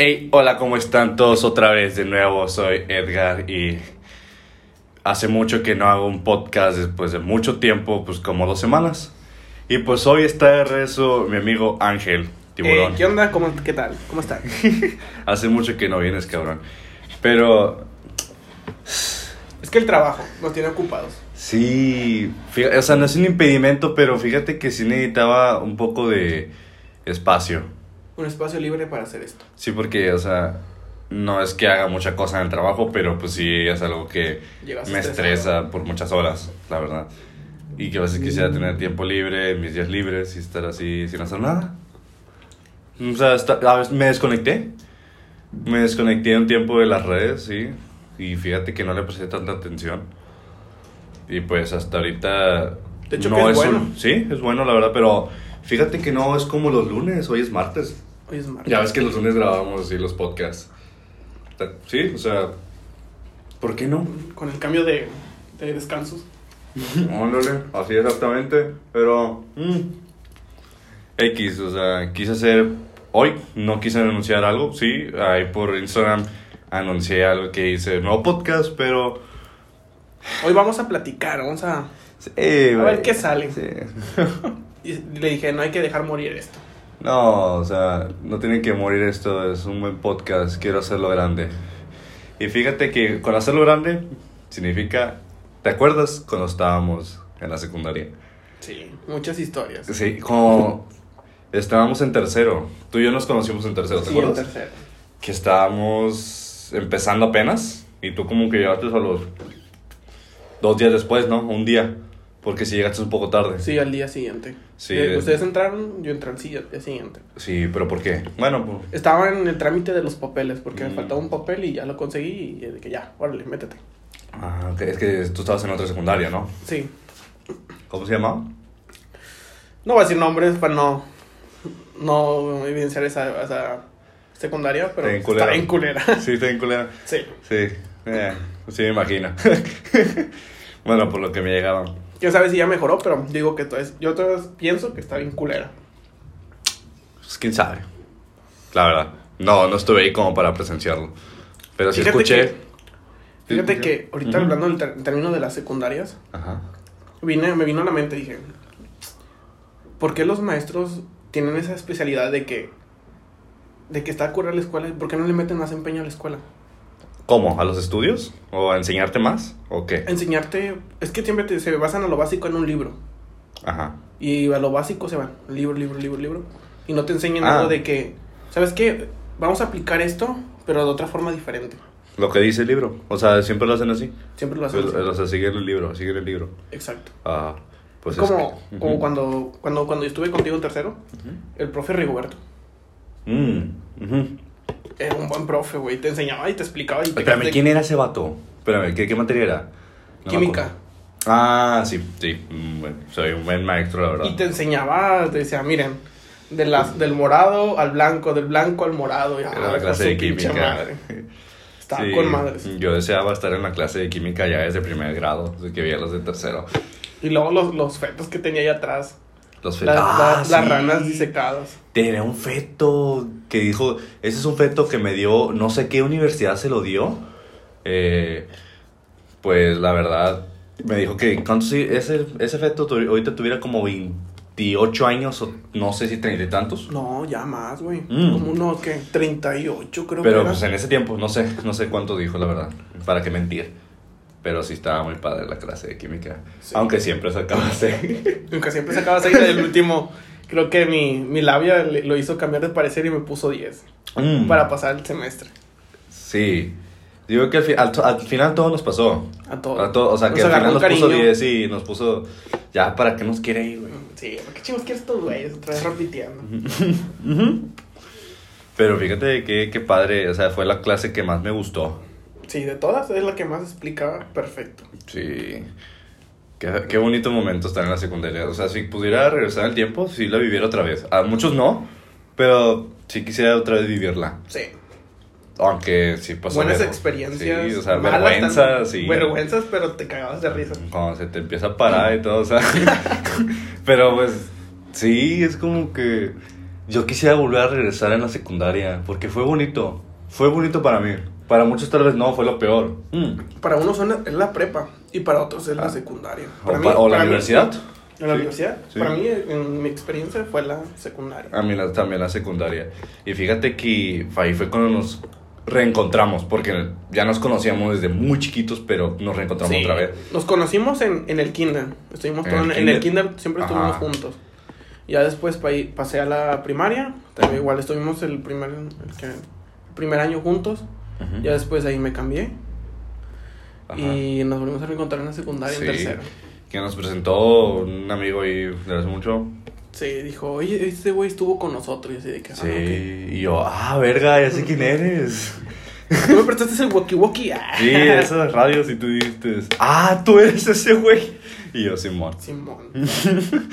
Hey, hola, ¿cómo están todos otra vez? De nuevo, soy Edgar y hace mucho que no hago un podcast después de mucho tiempo, pues como dos semanas. Y pues hoy está de regreso mi amigo Ángel Tiburón. Eh, ¿Qué onda? ¿Cómo, ¿Qué tal? ¿Cómo están? hace mucho que no vienes, cabrón. Pero Es que el trabajo nos tiene ocupados. sí, fíjate, o sea, no es un impedimento, pero fíjate que sí necesitaba un poco de espacio. Un espacio libre para hacer esto. Sí, porque, o sea, no es que haga mucha cosa en el trabajo, pero pues sí es algo que Llegas me estresa por muchas horas, la verdad. Y que a veces quisiera tener tiempo libre, mis días libres y estar así sin hacer nada. O sea, a veces me desconecté. Me desconecté un tiempo de las redes, sí. Y fíjate que no le presté tanta atención. Y pues hasta ahorita... De hecho, no que es bueno. sí, es bueno, la verdad, pero fíjate que no es como los lunes, hoy es martes. Hoy es martes. Ya ves que los lunes grabamos así los podcasts. Sí, o sea, ¿por qué no? Con el cambio de, de descansos. Ándale, así exactamente. Pero, mm, X, o sea, quise hacer hoy, no quise anunciar algo, sí, ahí por Instagram anuncié algo que hice nuevo podcast, pero. Hoy vamos a platicar, vamos a... Sí, ver qué sale. sí. Y le dije, no hay que dejar morir esto. No, o sea, no tiene que morir esto, es un buen podcast, quiero hacerlo grande. Y fíjate que con hacerlo grande significa, ¿te acuerdas cuando estábamos en la secundaria? Sí, muchas historias. Sí, como estábamos en tercero, tú y yo nos conocimos en tercero, ¿te Sí, en acuerdas? tercero. Que estábamos empezando apenas y tú como que llegaste a los dos días después, ¿no? Un día, porque si llegaste un poco tarde. Sí, al día siguiente. Sí, Eh, de- Ustedes entraron, yo entré al día siguiente. Sí, pero ¿por qué? Bueno, pues... Estaba en el trámite de los papeles, porque me Mm. faltaba un papel y ya lo conseguí y de que ya, órale, métete. Ah, ok, es que tú estabas en otra secundaria, ¿no? Sí. ¿Cómo se llamaba? No voy a decir nombres para no, no evidenciar esa, esa secundaria, pero Está bien culera. está bien culera. Sí, está bien culera. Sí. Sí, eh, sí me imagino. bueno, por lo que me llegaban. Quién sabe si ya mejoró, pero digo que todo es, yo todavía pienso que está bien culera. Pues quién sabe. La verdad. No, no estuve ahí como para presenciarlo. Pero sí Fíjate escuché. que- Fíjate que ahorita hablando del ter- término de las secundarias, Ajá. vine, me vino a la mente y dije, ¿por qué los maestros tienen esa especialidad de que de que está cura la escuela? ¿Por qué no le meten más empeño a la escuela? ¿Cómo? ¿A los estudios? ¿O a enseñarte más? ¿O qué? Enseñarte, es que siempre te- se basan a lo básico en un libro. Ajá. Y a lo básico se van, libro, libro, libro, libro. Y no te enseñan Ah. algo de que, ¿sabes qué? Vamos a aplicar esto, pero de otra forma diferente. Lo que dice el libro. O sea, siempre lo hacen así. Siempre lo hacen así. O sea, siguen el libro, siguen el libro. Exacto. Ah, pues es como, es que- como Ujú. cuando, cuando, cuando estuve contigo en tercero, el profe Rigoberto. Mm, ujú. Era un buen profe, güey. Te enseñaba y te explicaba. Y te Espérame, de- ¿quién era ese vato? Espérame, ¿qué, qué materia era? No Química. Ah, sí, sí. mm, bueno, soy un buen maestro, la verdad. Y te enseñaba, te decía, miren, de las, del morado al blanco, del blanco al morado. Y, Era ah, la clase de química. madre. Estaba Sí, con madres. Yo deseaba estar en la clase de química ya desde primer grado, desde que veía los de tercero. Y luego los, los fetos que tenía ahí atrás. Los fetos. Ah, las ranas disecadas. Tenía un feto que dijo, ese es un feto que me dio, no sé qué universidad se lo dio. Eh, pues la verdad, me dijo que ese, ese feto ahorita tuviera como 28 años o no sé si 30 y tantos. No, ya más, güey. Mm. Como unos, ¿qué? 38 creo Pero que era. pues en ese tiempo, no sé, no sé cuánto dijo la verdad, para qué mentir. Pero sí estaba muy padre la clase de química. Sí. Aunque siempre sacaba C. Nunca siempre sacaba 6 del último. Creo que mi, mi labia le- lo hizo cambiar de parecer y me puso 10. Mm. Para pasar el semestre. Sí. Digo que al, fi- al, al final todo nos pasó. A todo. A todo, o sea, Nos que al final nos puso cariño. 10 y nos puso. Ya, ¿para qué nos quiere ir, güey? Sí, ¿por qué chingos quieres estos güeyes? Otra vez repitiendo. Pero fíjate que, qué padre, o sea, fue la clase que más me gustó. Sí, de todas es la que más explicaba perfecto. Sí. Qué, qué bonito momento estar en la secundaria. O sea, si pudiera regresar el tiempo, sí la viviera otra vez. A muchos no, pero sí quisiera otra vez vivirla. Sí. Aunque sí pasó. Buenas experiencias. Sí, o sea, vergüenzas, sí. Vergüenzas, pero te cagabas de risa. Cuando se te empieza a parar y todo, o sea. pero pues, sí, es como que. Yo quisiera volver a regresar en la secundaria, porque fue bonito. Fue bonito para mí. Para muchos tal vez no, fue lo peor. Mm. Para unos son- es la prepa y para otros es la Ah. secundaria. O, Para pa- o la para mí- universidad. ¿En la Sí, universidad? sí. Para mí, en mi experiencia, fue la secundaria. A mí la- también la secundaria. Y fíjate que ahí fue cuando nos reencontramos, porque ya nos conocíamos desde muy chiquitos, pero nos reencontramos Sí. otra vez. Nos conocimos en, en el kinder. Estuvimos En todo el en, en el kinder. siempre estuvimos Ajá. juntos. Ya después pa- pasé a la primaria. También igual estuvimos el primer, el que- el primer año juntos. Ya después de ahí me cambié. Ajá. Y nos volvimos a reencontrar en la secundaria, Sí. en tercero. Que nos presentó un amigo ahí de hace mucho. Sí, dijo, oye, este güey estuvo con nosotros. Y así de que, ah, Sí. ok. Y yo, ah, verga, ya sé quién eres. Tú me prestaste el walkie-walkie. Ah. Sí, esas radios y tú dijiste, ah, tú eres ese güey. Y yo, Simón. Simón.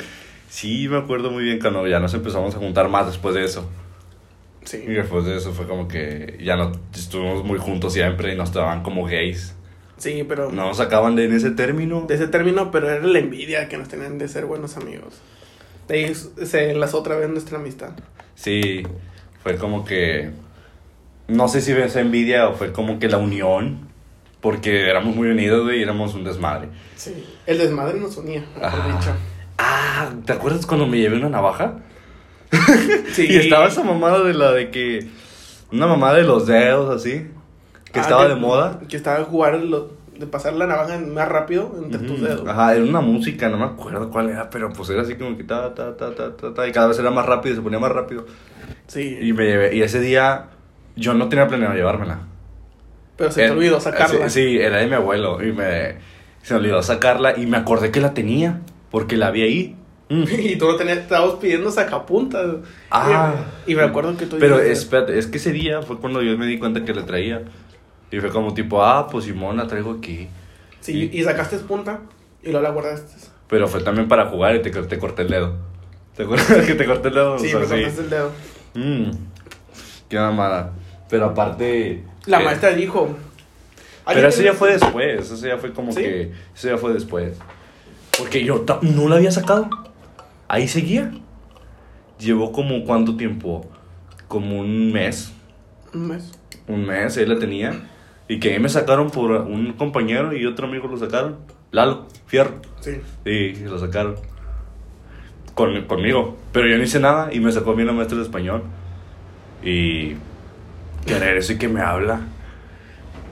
Sí, me acuerdo muy bien cuando ya nos empezamos a juntar más después de eso. Sí. Y después de eso fue como que ya no estuvimos muy juntos siempre y nos trataban como gays. Sí, pero... No nos sacaban de en ese término. De ese término, pero era la envidia que nos tenían de ser buenos amigos. De ahí se enlazó otra vez nuestra amistad. Sí, fue como que. No sé si fue esa envidia o fue como que la unión. Porque éramos muy unidos, y éramos un desmadre. Sí. El desmadre nos unía, mejor dicho. Ah, ¿te acuerdas cuando me llevé una navaja? Sí. Y estaba esa mamada de la de que. Una mamada de los dedos así. Que Ah, estaba de moda. Que estaba jugar lo- de pasar la navaja más rápido entre tus Ujú. dedos. Ajá, era una música, no me acuerdo cuál era, pero pues era así como que ta, ta, ta, ta, ta, ta, y cada vez era más rápido, se ponía más rápido. Sí. Y me llevé, y ese día yo no tenía planeado llevármela. pero se te Eh, olvidó sacarla. Sí, sí, era de mi abuelo y me se me olvidó sacarla y me acordé que la tenía porque la vi ahí. Mm. y tú no tenías, estábamos pidiendo sacapuntas. Ah. Y, y me acuerdo que tú Pero dijiste- espérate, es que ese día fue cuando yo me di cuenta que la traía. Y fue como tipo, ah, pues Simón la traigo aquí. Sí, y sacaste punta y luego la guardaste. Pero fue también para jugar y te, te corté el dedo. ¿Te acuerdas que te corté el dedo? Sí, O sea, me cortaste el dedo. Mm, qué mamada. Pero aparte. La eh, maestra dijo. Pero "Alguien eso ya fue después. Eso ya fue como ¿Sí? que. Eso ya fue después. Porque yo no la había sacado. Ahí seguía. Llevó como cuánto tiempo? Como un mes. Un mes. Un mes, ahí la tenía. Y que ahí me sacaron por un compañero y otro amigo lo sacaron. Lalo, Fierro. Sí. Sí, lo sacaron. Con, conmigo. Pero yo no hice nada y me sacó a mí la maestra de español. Y. Querer eso y que me habla.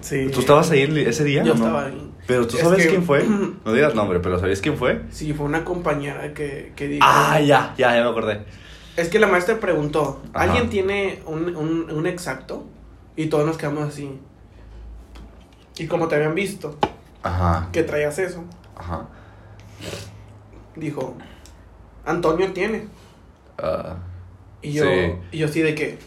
Sí. ¿Tú estabas ahí ese día? Yo no? estaba ahí. Pero tú Es sabes que- quién fue. No digas nombre, pero ¿sabías quién fue? Sí, fue una compañera que, que dijo. Ah, ya, ya, ya me acordé. Es que la maestra preguntó: Ajá. ¿Alguien tiene un, un, un exacto? Y todos nos quedamos así. Y como te habían visto Ajá, que traías eso, ajá. dijo: Antonio tiene. Ah, Y yo, Sí. y yo así de que.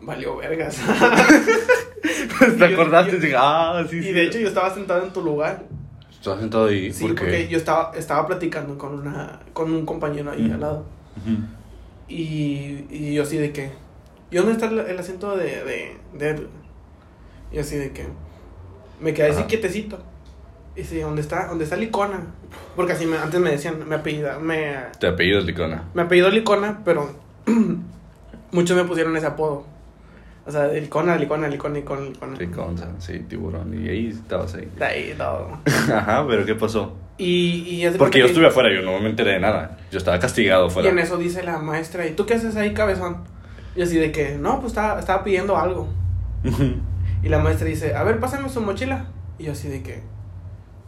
Valió vergas. ¿Te yo- acordaste? yo- Dije, ah, sí, sí. y de hecho yo estaba sentado en tu lugar. ¿Estás sentado ahí? Sí, ¿Por qué? porque yo estaba, estaba platicando con una con un compañero ahí Mm. al lado. Y, y yo así de que. ¿Y dónde está el, el asiento de, de, de Edwin? Y así de que. Me quedé así quietecito. Y sí, ¿dónde está? ¿Dónde está Licona? Porque así me, antes me decían, me apellida, me, Te apellido Licona. me apellidó Licona, pero muchos me pusieron ese apodo. O sea, de Licona, Licona, Licona, Licona, Licona. Liconza, sí, tiburón. Y ahí estabas ahí. De ahí todo. Ajá, pero ¿qué pasó? Y, y Porque yo que- estuve afuera, yo no me enteré de nada. Yo estaba castigado Y fuera. en eso dice la maestra, ¿y tú qué haces ahí, cabezón? Y así de que, no, pues estaba, estaba pidiendo algo. Y la maestra dice, a ver, pásame su mochila. Y yo así de que,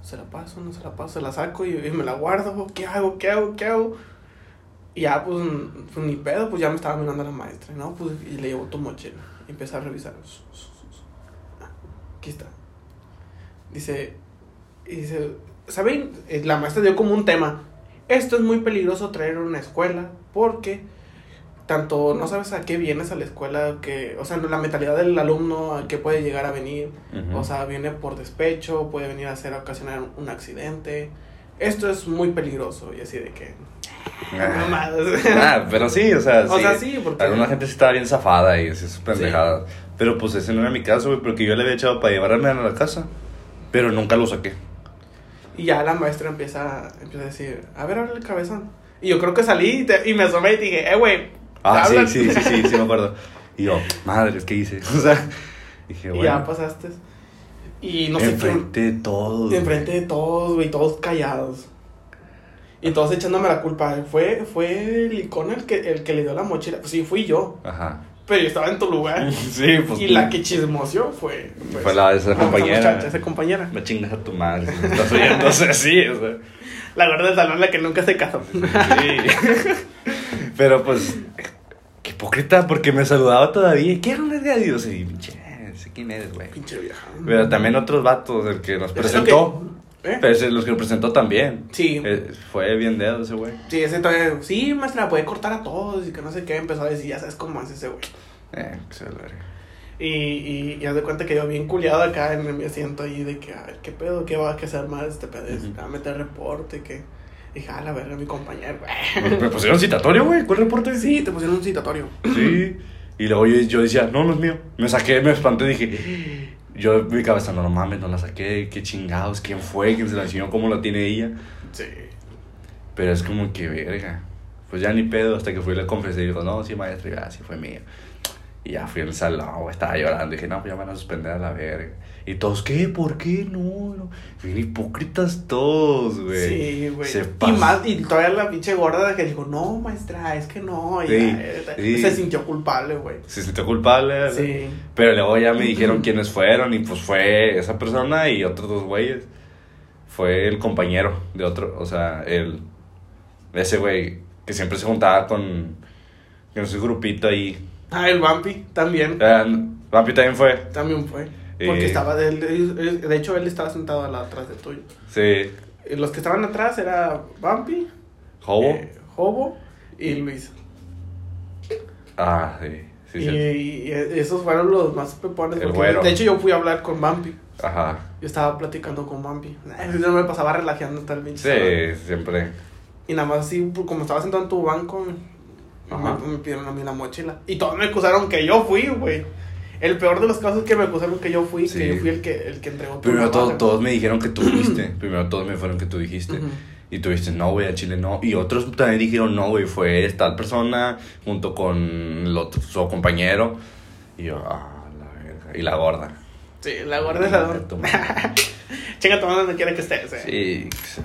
se la paso, no se la paso, se la saco y, y me la guardo. ¿Qué hago? ¿Qué hago? ¿Qué hago? Y ya, pues, pues, ni pedo, pues ya me estaba mirando la maestra, ¿no? Pues, y le llevo tu mochila. Empecé a revisar. Aquí está. Dice, dice, ¿saben? Eh, La maestra dio como un tema. Esto es muy peligroso traer a una escuela porque tanto no sabes a qué vienes a la escuela, que, o sea, la mentalidad del alumno a qué puede llegar a venir. O sea, viene por despecho, puede venir a hacer ocasionar un accidente. Esto es muy peligroso y así de que... Ah. Ah, pero sí, o sea, O sí. sea, sí, porque- Alguna gente sí estaba bien zafada y así sus pendejadas. Pero pues ese no era mi caso, güey, porque yo le había echado para llevarme a la casa. Pero nunca lo saqué. Y ya la maestra empieza, empieza a decir, a ver, ahora el cabezón. Y yo creo que salí y, te- y me asomé y dije, eh, güey, Ah, sí, sí, sí, sí, sí, me acuerdo. Y yo, madres, ¿qué hice? O sea, dije, Y bueno. ya pasaste. Y no sé quién. enfrente de todos. Enfrente de todos, güey, todos callados. Y todos echándome la culpa. Fue, fue el icono el que, el que le dio la mochila. Pues sí, fui yo. Ajá. Pero yo estaba en tu lugar. Sí, pues. y la que chismoseó fue. pues, Fue la de esa compañera. muchacha, esa compañera. Me chingas a tu madre. si me Estás oyendo así, o sea. La gorda del salón, la que nunca se casó. Sí. Pero pues, qué hipócrita, porque me saludaba todavía. ¿Qué onda de Dios? Y pinche, sé quién eres, güey. Pinche vieja. Pero también otros vatos, el que nos presentó. ¿Eh? Pero ese- los que nos presentó también. Sí. Eh, fue bien dedo ese güey. Sí, ese todavía. Sí, maestra, puede cortar a todos y que no sé qué. Empezó a decir, ya sabes cómo es ese güey. Eh, que se lo. Y, y, y haz de cuenta que yo bien culiado acá en mi asiento ahí de que, a ver, ¿qué pedo? ¿Qué va a hacer mal este pedo? Ujú. A meter reporte, que... Dije, a la verga, mi compañero. Me pusieron citatorio, güey. ¿Cuál reporte? sí, te pusieron un citatorio. Sí. Y luego yo, yo decía, no, no es mío. Me saqué, me espanté y dije, yo mi cabeza, no, no mames, no la saqué. Qué chingados, quién fue, quién se la enseñó, cómo la tiene ella. Sí. Pero es como que, verga. Pues ya ni pedo, hasta que fui y le confesé y dijo, no, sí, maestro, ya, sí fue mío. Y ya fui al salón, estaba llorando. dije, no, pues ya me van a suspender a la verga. Y todos, ¿qué? ¿Por qué? No, no. Bien hipócritas todos, güey. Sí, güey. Y más, y todavía la pinche gorda que dijo, no, maestra, es que no. Y Sí, ya, sí. se sintió culpable, güey. Se sintió culpable. Sí. Pero luego ya me dijeron quiénes fueron y pues fue esa persona y otros dos güeyes. Fue el compañero de otro, o sea, el... Ese güey que siempre se juntaba con... Con su grupito ahí. Ah, el Vampi también. Eh, Vampi también fue. También fue. Porque Eh. estaba de de hecho, él estaba sentado atrás de tuyo. Sí. Los que estaban atrás era Vampi, ¿Hobo? eh, Jobo y Luis. Ah, sí. Sí, y, esos fueron los más pepones. El. De hecho, yo fui a hablar con Vampi. Ajá. Yo estaba platicando con Vampi. Eh, Yo me pasaba relajando tal salón. Sí, siempre. Y nada más así, pues, como estaba sentado en tu banco, Ajá. me, me pidieron a mí la mochila. Y todos me acusaron que yo fui, güey. El peor de los casos es que me acusaron que yo fui, Sí. que yo fui el que, el que entregó Primero navaja. todos, todos me dijeron que tú fuiste. Primero todos me fueron que tú dijiste. Y tú dijiste, no, güey, a Chile no. Y otros también dijeron, no, güey, fue tal persona junto con el otro- su compañero. Y yo, ah, la verga. Y la gorda. Sí, la salón. Chinga tu madre. Chinga madre donde quiera que estés, eh. Sí. la.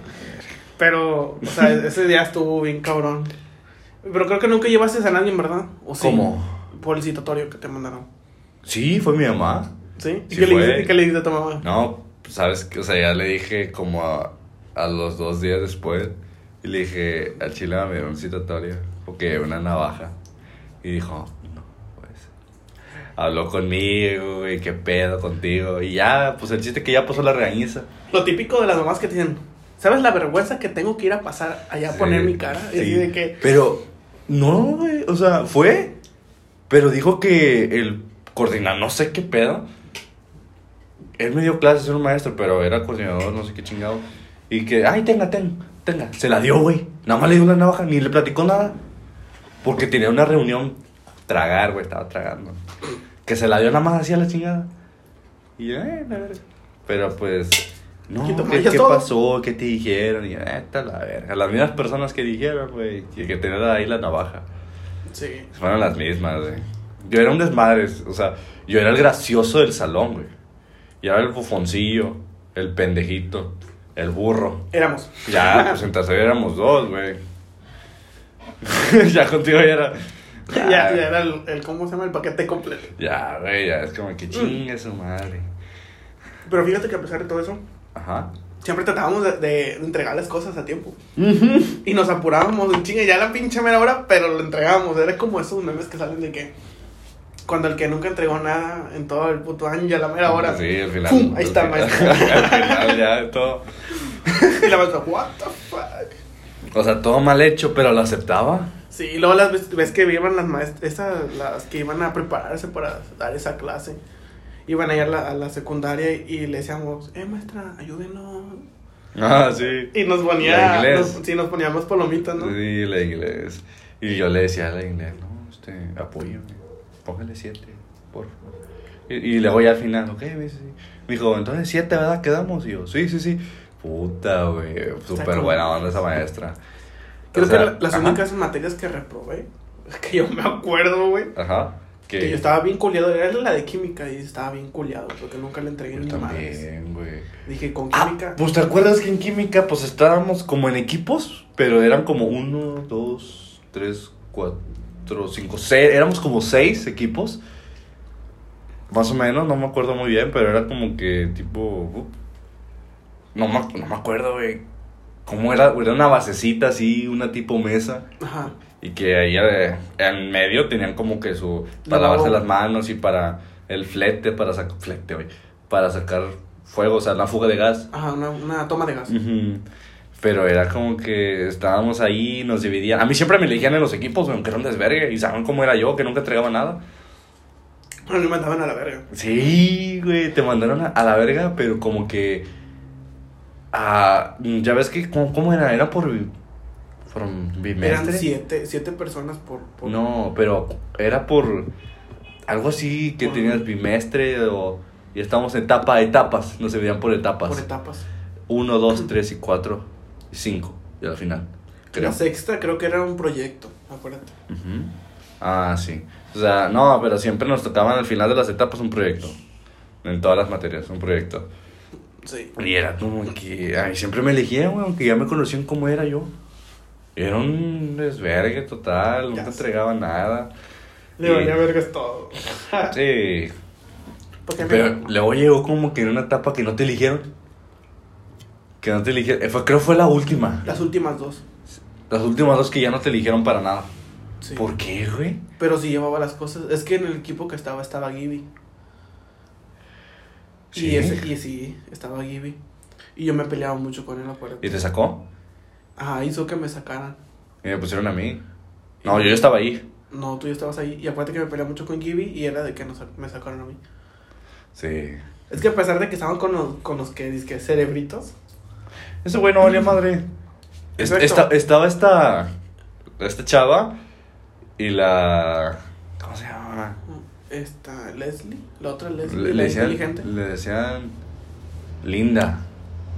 Pero, o sea, ese día estuvo bien cabrón. Pero creo que nunca llevaste a nadie, ¿verdad? ¿O sí? ¿Cómo? Por el citatorio que te mandaron. Sí, fue mi mamá. ¿Sí? ¿Y Sí qué, le dijiste, qué le dijiste a tu mamá? No, pues, sabes o sea, ya le dije como a, a los dos días después. Y le dije, al chile me dio un citatorio. Porque una navaja. Y dijo, no, pues. Habló conmigo, güey, qué pedo contigo. Y ya, pues el chiste que ya pasó la regañiza. Lo típico de las mamás que dicen, ¿sabes la vergüenza que tengo que ir a pasar allá a Sí, poner mi cara? Y sí. así de que, Pero, no, güey, o sea, fue. Pero dijo que el coordinador, no sé qué pedo. Él me dio clases, era un maestro, pero era coordinador, no sé qué chingado. Y que, ay, tenga, tenga, tenga. Se la dio, güey. Nada más le dio la navaja, ni le platicó nada. Porque tenía una reunión. Tragar, güey, estaba tragando. Que se la dio nada más así a la chingada. Y eh, la verga. Pero pues, no, ¿Y tú ¿qué, qué pasó? ¿Qué te dijeron? Y está la verga. Las mismas personas que dijeron, güey, que, que tenían ahí la navaja. sí. Fueron las mismas, güey. Yo era un desmadre, o sea, yo era el gracioso del salón, güey. Era el bufoncillo, el pendejito, el burro. Éramos. Ya, pues en tercero éramos dos, güey. ya contigo ya era. Ya, ya era el, el, ¿cómo se llama? El paquete completo. Ya, güey, ya es como que chingue su madre. Pero fíjate que a pesar de todo eso, Ajá. siempre tratábamos de, de entregarles cosas a tiempo. Y nos apurábamos en chinga, ya la pinche mera hora, pero lo entregábamos. Era como esos memes que salen de que cuando el que nunca entregó nada en todo el puto año, ya la mera hora. Sí, al final. ¡Fum! Ahí está, maestro. al final ya todo. Y la maestra, what the fuck. O sea, todo mal hecho, pero lo aceptaba. Sí, y luego las ves, ves que iban las maestras, esas, las que iban a prepararse para dar esa clase. Iban a ir a la, a la secundaria y le decíamos, eh maestra, ayúdenos. Ah, sí. Y nos ponía, nos, sí, nos poníamos palomitas, ¿no? Sí, la inglés. Y yo le decía a la inglés, no, este, apóyame, póngale siete, por favor. Y, y luego ya al final, ok, me dijo, entonces siete, ¿verdad? Quedamos. Y yo, sí, sí, sí. Puta, güey, súper buena onda esa maestra. Creo O sea, que la- las ajá. únicas materias que reprobé Que yo me acuerdo, güey. Ajá. Que, Que yo estaba bien culiado. Era la de química y estaba bien culiado. Porque nunca le entregué Yo ni también, güey. Dije, con Ah, química. pues te acuerdas que en química pues estábamos como en equipos, pero eran como uno, dos, tres, cuatro, cinco, seis, éramos como seis equipos, más o menos, no me acuerdo muy bien, pero era como que tipo, uh, no me, no me acuerdo, güey, cómo era, era una basecita así, una tipo mesa, Ajá. Y que ahí eh, en medio tenían como que su, para lavarse las manos y para el flete, para sacar, flete, para sacar fuego, o sea, la fuga de gas. Ajá, una, una toma de gas. Ujú. Pero era como que estábamos ahí, nos dividían. A mí siempre me elegían en los equipos, aunque era un desvergue. Y saben cómo era yo, que nunca entregaba nada. A mí me mandaban a la verga. Sí, güey, te mandaron a, a la verga, pero como que. ah, ya ves que, ¿cómo, cómo era? Era por. Bimestre. Eran siete, siete personas por. por No, pero era por. Algo así que Por- tenías bimestre o. Y estábamos en etapa, etapas. Nos dividían por etapas. por etapas. Uno, dos, tres y cuatro y cinco. Y al final. Creo. La sexta creo que era un proyecto, acuérdate. Ah, sí. O sea, no, pero siempre nos tocaban al final de las etapas un proyecto. En todas las materias, un proyecto. Sí. Y era como que. Ay, siempre me elegían, güey, aunque ya me conocían cómo era yo. Era un desvergue total, nunca Ya sé. entregaba nada. Le Y- valía vergas todo. Sí. Pero luego llegó como que en una etapa que no te eligieron. Que no te eligieron. eh, Fue, creo que fue la última. las últimas dos. Las últimas dos que ya no te eligieron para nada. Sí. ¿Por qué, güey? Pero sí llevaba las cosas. Es que en el equipo que estaba estaba Gibby. Sí. Y, ese, y sí, estaba Gibby. Y yo me peleaba mucho con él, acuérdate. ¿Y te sacó? Ajá, hizo que me sacaran. Y me pusieron a mí. No, yo ya estaba ahí. No, tú ya estabas ahí. Y acuérdate que me peleaba mucho con Gibby y era de que nos, me sacaron a mí. Sí. Es que a pesar de que estaban con los, con los que dizque cerebritos. Ese güey no valía madre. Es- esta- estaba esta. Esta chava. Y la. ¿Cómo se llama? Esta, Leslie. La otra Leslie, Le, la le decían. inteligente. Le decían. Linda.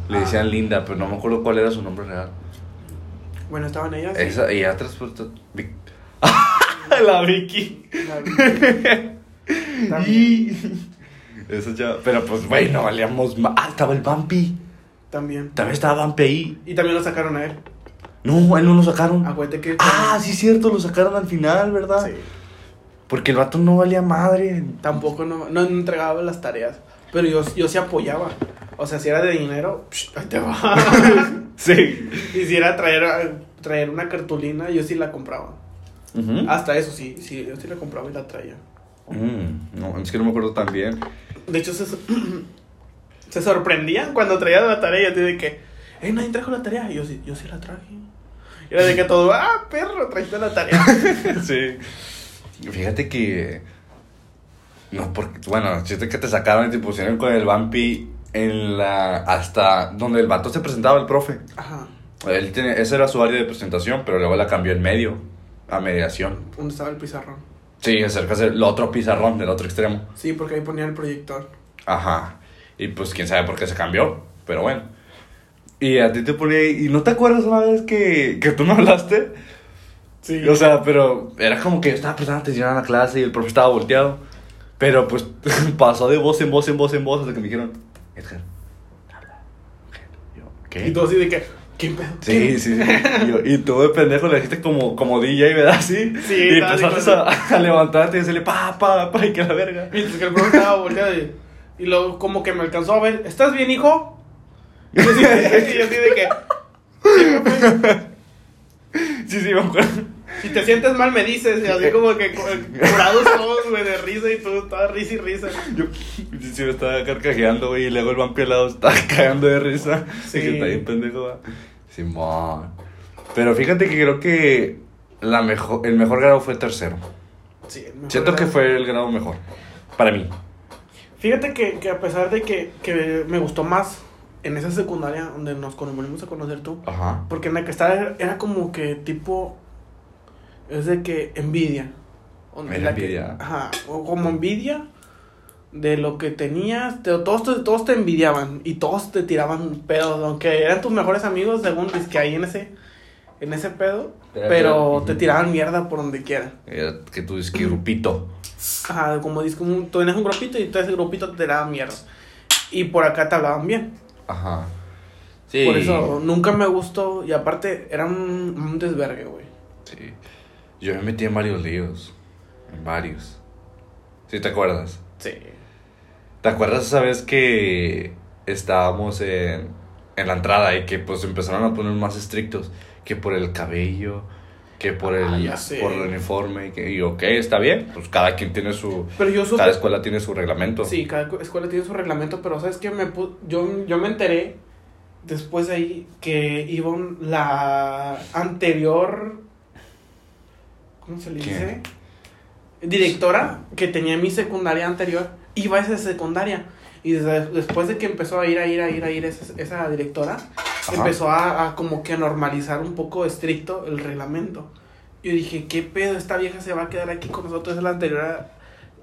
Le Ah. decían Linda, pero no me acuerdo cuál era su nombre real. Bueno, estaban ellas. y Esa, y atrás pues, Vic- la Vicky. la Vicky. También. Y. Esa chava. Pero pues, güey, no valíamos más. Ah, estaba el Bumpy. También. También estaba Bumpy ahí. Y también lo sacaron a él. No, a él no lo sacaron. Acuérdate que. Ah, sí, cierto, lo sacaron al final, ¿verdad? Sí. Porque el vato no valía madre. Tampoco no, no entregaba las tareas. Pero yo, yo sí apoyaba. O sea, si era de dinero, psh, ahí te va. Sí. y si era traer, traer una cartulina, yo sí la compraba. Hasta eso sí, sí, yo sí la compraba y la traía. Mm, no, es que no me acuerdo tan bien. De hecho, se, se sorprendían cuando traía la tarea. Y así de que, eh, nadie trajo la tarea. Y yo sí, yo sí la traje. Y era de que todo, ah, perro, trajiste la tarea. sí. Fíjate que. No, porque. Bueno, chiste que te sacaron y te pusieron con el Vampi en la. Hasta donde el vato se presentaba, el profe. Ajá. Él tenía, ese era su área de presentación, pero luego la cambió en medio. A mediación. ¿Dónde estaba el pizarrón? Sí, acerca del otro pizarrón, del otro extremo. Sí, porque ahí ponía el proyector. Ajá. Y pues quién sabe por qué se cambió. Pero bueno. Y a ti te ponía. ¿Y no te acuerdas una vez que, que tú me hablaste? Sí. O sea, pero era como que yo estaba prestando atención a la clase y el profe estaba volteado. Pero pues pasó de voz en voz en voz en voz hasta que me dijeron, Edgar, habla. Yo, ¿qué? Y tú así de que, ¿qué pedo? Sí, sí, sí. Y, yo- y tú de pendejo le dijiste como, como DJ, ¿verdad? Sí. Sí, y empezaste a, a levantarte y decirle, pa, pa, pa, y que la verga. Mientras que el profe estaba volteado y, y luego como que me alcanzó a ver, ¿estás bien, hijo? Y yo así, y yo así de que. Sí, sí, me acuerdo. Si te sientes mal me dices, y así como que cu- curados todos, güey, de risa y tú, toda risa y risa. Yo sí, sí, me estaba carcajeando, güey, y luego el vampiro al lado estaba cagando de risa. Sí. Sí. Que está bien pendejo, va. Simón. Pero fíjate que creo que la mejor, el mejor grado fue tercero. Sí, el mejor Siento que fue el grado mejor. Para mí. Fíjate que, que a pesar de que, que me gustó más en esa secundaria donde nos volvimos a conocer tú, Ajá. porque en la que estaba era como que tipo, es de que envidia. O Era la que- envidia. ajá, o como envidia de lo que tenías, te- todos, te, todos te envidiaban y todos te tiraban pedos, aunque eran tus mejores amigos, según es que ahí en ese, en ese pedo, pero te tiraban mierda por donde quiera. Era que tú dices que grupito. Ajá, como dices, como tú tenías un grupito y todo ese grupito te tiraba mierda. Y por acá te hablaban bien. Ajá. Sí. Por eso nunca me gustó. Y aparte, era un, un desvergue, güey. Sí. Yo me metí en varios líos. En varios. ¿Sí te acuerdas? Sí. ¿Te acuerdas esa vez que estábamos en, en la entrada y que pues empezaron a poner más estrictos? Que por el cabello, que por Ah, el, por el uniforme. Y, que, y ok, está bien. Pues cada quien tiene su... Pero yo supe. Cada escuela tiene su reglamento. Sí, cada cu- escuela tiene su reglamento, pero ¿sabes qué? Me yo, yo me enteré después de ahí que iba un- la anterior. ¿Cómo se le dice? Directora que tenía mi secundaria anterior, iba a esa secundaria. Y desde- después de que empezó a ir, a ir, a ir, a ir esa, esa directora, empezó a, a como que a normalizar un poco estricto el reglamento. Yo dije, ¿qué pedo? Esta vieja se va a quedar aquí con nosotros. Es la anterior,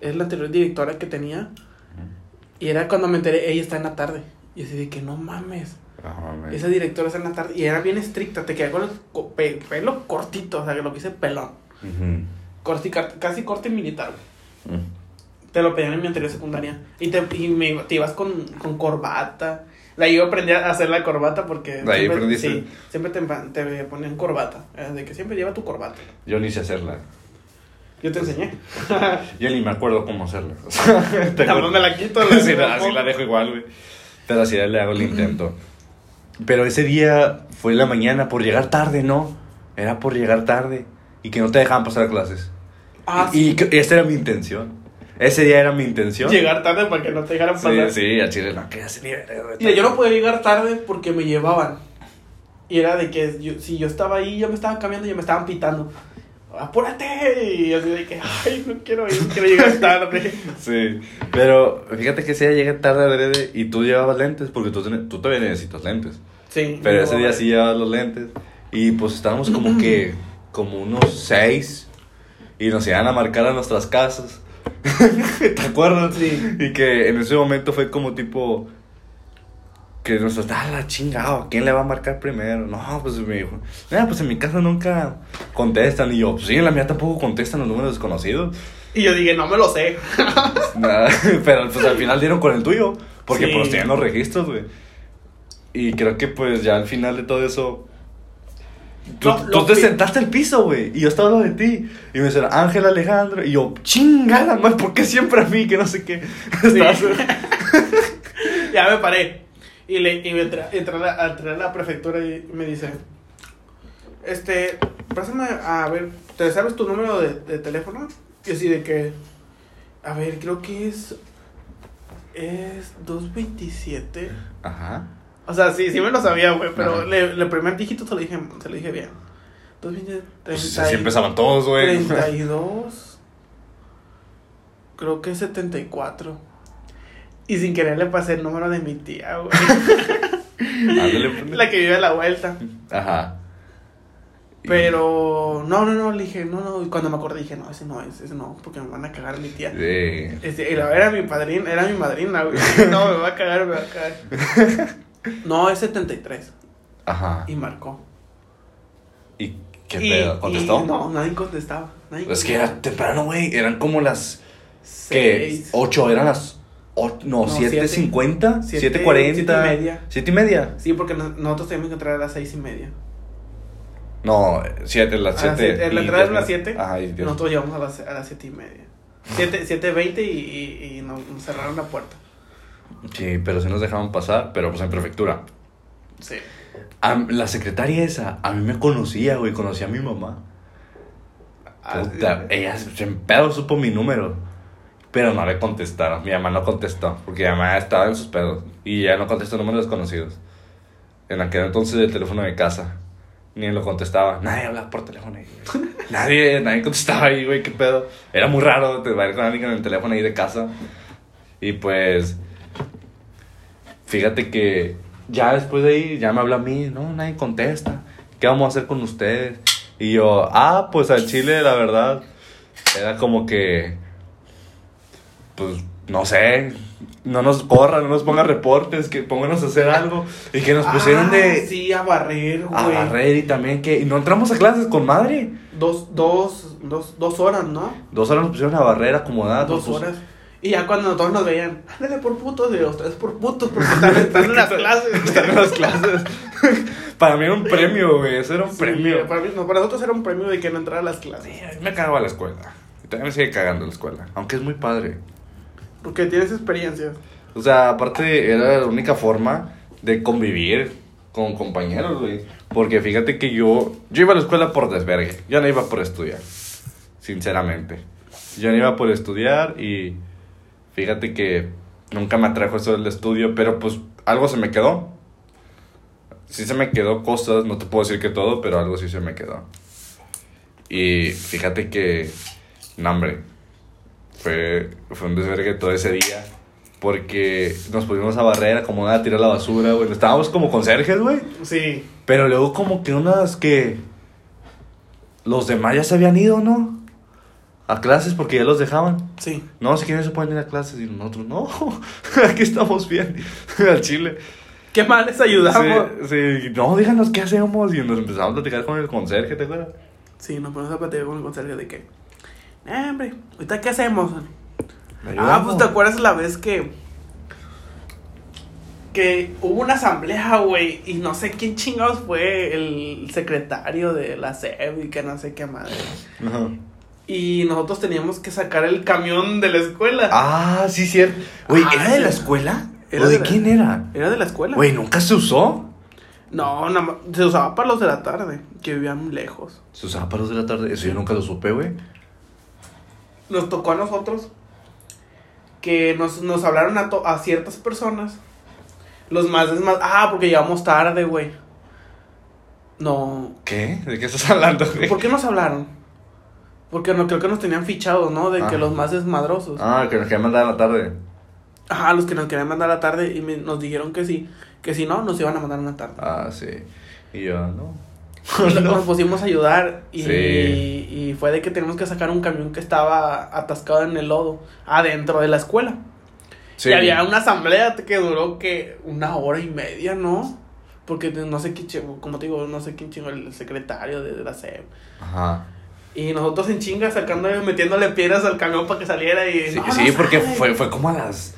es la anterior directora que tenía. Y era cuando me enteré, ella está en la tarde. Y así de que no mames. Mames. Esa directora está en la tarde. Y era bien estricta. Te quedaba con el pelo cortito. O sea, que lo que hice pelón. Corti, ca- casi corte militar. güey. Te lo pedían en mi anterior secundaria. Y te, y me, te ibas con, con corbata. La yo aprendí a hacer la corbata porque. De ahí siempre, sí, siempre te, te ponían corbata. Era De que siempre lleva tu corbata. Yo ni sé hacerla. Yo te enseñé. Yo ni me acuerdo cómo hacerla. Cabrón, me la quito. Así, la- así la dejo igual, güey. Pero así le hago el intento. Pero ese día fue en la mañana por llegar tarde, ¿no? Era por llegar tarde. Y que no te dejaban pasar clases. Ah, y, y que- esa era mi intención. Ese día era mi intención. Llegar tarde para que no te dejaran pasar. Sí, sí, a Chile no, que ya se. Mira, yo no podía llegar tarde porque me llevaban. Y era de que yo- si yo estaba ahí, yo me estaba cambiando y me estaban pitando. ¡Apúrate! Y así de que, ay, no quiero ir, quiero llegar tarde. Sí, pero fíjate que ese día llegué tarde adrede y tú llevabas lentes porque tú, tú todavía necesitas lentes. Sí. Pero ese día sí llevabas los lentes y pues estábamos como que, como unos seis y nos iban a marcar a nuestras casas. ¿Te acuerdas? Sí. Y que en ese momento fue como tipo que nosotros, ah, la chingado, ¿quién le va a marcar primero? No, pues me dijo, "Ah, pues en mi casa nunca contestan. Y yo, pues sí, en la mía tampoco contestan los números desconocidos. Y yo dije, no me lo sé. Nada, pero pues al final dieron con el tuyo, porque Sí. pues tenían los registros, güey. Y creo que pues ya al final de todo eso... Tú, No, tú te sentaste al piso, güey, y yo estaba al lado de ti. Y me decían, Ángel Alejandro. Y yo, chingada, man, ¿por qué siempre a mí? Que no sé qué. Ya me paré. Y, le, y me entré, entré a, la, entré a la prefectura y me dice, este, pásame a ver, ¿te sabes tu número de, de teléfono? Y así de que, a ver, creo que es, es 227. Ajá. O sea, sí, sí me lo sabía, güey, pero le, el primer dígito se lo dije, se lo dije bien. 227, Pues 30 así y- empezaban todos, güey. 32. Creo que es 74. Y sin querer le pasé el número de mi tía, güey. Pues. la que vive a la vuelta. Ajá. Pero, no, no, no, le dije, no, no. Y cuando me acordé dije, no, ese no es, ese no, porque me van a cagar mi tía. Sí. Este, era mi padrina, era mi madrina, güey. No, me va a cagar, me va a cagar. No, es 73. Ajá. Y marcó. ¿Y qué pedo? ¿Contestó? y no, nadie contestaba. Nadie Es que era temprano, güey. Eran como las. ¿Qué? Seis. ¿Ocho? ¿Eran las. o- no, No, siete siete. cincuenta? Siete- ¿Siete cuarenta? siete y media. ¿Siete y media? Sí, porque no- nosotros teníamos que entrar a las seis y media. No, siete, las A las siete. siete- la entrada es a las minutos. 7. Ajá, y nosotros llegamos a las, a las 7 y media. 7, 7.20 y, y, y nos cerraron la puerta. Sí, pero sí nos dejaban pasar, pero pues en prefectura. Sí. A- la secretaria esa, a mí me conocía, güey, conocía a mi mamá. Ah, Puta, ella se en pedo supo mi número. Pero no le contestaron. Mi mamá no contestó. Porque mi mamá estaba en sus pedos. Y ya no contestó números desconocidos. En aquel entonces el teléfono de casa. Ni lo contestaba. Nadie hablaba por teléfono ahí. nadie, nadie contestaba ahí, güey, qué pedo. Era muy raro te ver con alguien en el teléfono ahí de casa. Y pues. Fíjate que ya después de ahí, ya me habla a mí. No, nadie contesta. ¿Qué vamos a hacer con ustedes? Y yo, ah, pues al chile, la verdad, era como que, pues, no sé, no nos corran, no nos pongan reportes, que pónganos a hacer algo. Y que nos pusieron Ah, de. Sí, a barrer, A güey. barrer y también que. Y no entramos a clases con madre. Dos, dos, dos, dos horas, ¿no? Dos horas nos pusieron a barrer acomodada. Dos pus- horas. Y ya cuando todos nos veían, ándale por putos, y ustedes por putos, porque están, están en las clases. Están en las clases. Para mí era un premio, güey. Eso era un Sí, premio. Para, mí, no, para nosotros era un premio de que no entrara a las clases. Sí, me cagaba la escuela. Y también me sigue cagando la escuela. Aunque es muy padre. Porque tienes experiencias. O sea, aparte era la única forma de convivir con compañeros, güey. Porque fíjate que yo, yo iba a la escuela por desvergue. Yo no iba por estudiar. Sinceramente. Yo no iba por estudiar y fíjate que nunca me atrajo eso del estudio, pero pues algo se me quedó. Sí se me quedó cosas, no te puedo decir que todo, pero algo sí se me quedó. Y fíjate que, no hombre, fue, fue un desvergue todo ese día. Porque nos pusimos a barrer, acomodar, a tirar la basura, güey. Estábamos como conserjes, güey. Sí. Pero luego como que unas que... Los demás ya se habían ido, ¿no? A clases porque ya los dejaban. Sí. No, si quieren se pueden ir a clases y nosotros, no, aquí estamos bien, al chile. ¿Qué más les ayudamos? Sí, sí, no, díganos qué hacemos y nos empezamos a platicar con el conserje, ¿te acuerdas? Sí, nos ponemos a platicar con el conserje de que, eh, hombre, ¿ahorita qué hacemos? ¿Me Ah, pues te acuerdas la vez que. Que hubo una asamblea, güey, y no sé quién chingados fue el secretario de la SEB y que no sé qué madre. Ajá. Y nosotros teníamos que sacar el camión de la escuela. Ah, sí, cierto. Güey, Ah, ¿era de la escuela? ¿O de quién era? Era de la escuela. Güey, ¿nunca se usó? No, nada más, se usaba para los de la tarde, que vivían lejos. Se usaba para los de la tarde, eso yo nunca lo supe, güey. Nos tocó a nosotros que nos, nos hablaron a, to- a ciertas personas. Los más es más. Ah, porque llegamos tarde, güey. No. ¿Qué? ¿De qué estás hablando, güey? ¿Por qué nos hablaron? Porque no creo que nos tenían fichados, ¿no? De que Ah. los más desmadrosos. Ah, que nos querían mandar a la tarde. Ajá, los que nos querían mandar a la tarde y me- nos dijeron que sí. Que si no, nos iban a mandar a la tarde. Ah, sí. Y yo, no. Nos pusimos a ayudar y, Sí. y fue de que tenemos que sacar un camión que estaba atascado en el lodo adentro de la escuela. Sí. Y había una asamblea que duró que una hora y media, ¿no? Porque no sé quién chingó, como te digo, no sé quién chingó el secretario de, de la SEP. Ajá. Y nosotros en chinga sacando, metiéndole piedras al camión para que saliera y... Sí, "No, no sí, porque sale". fue, fue como a las.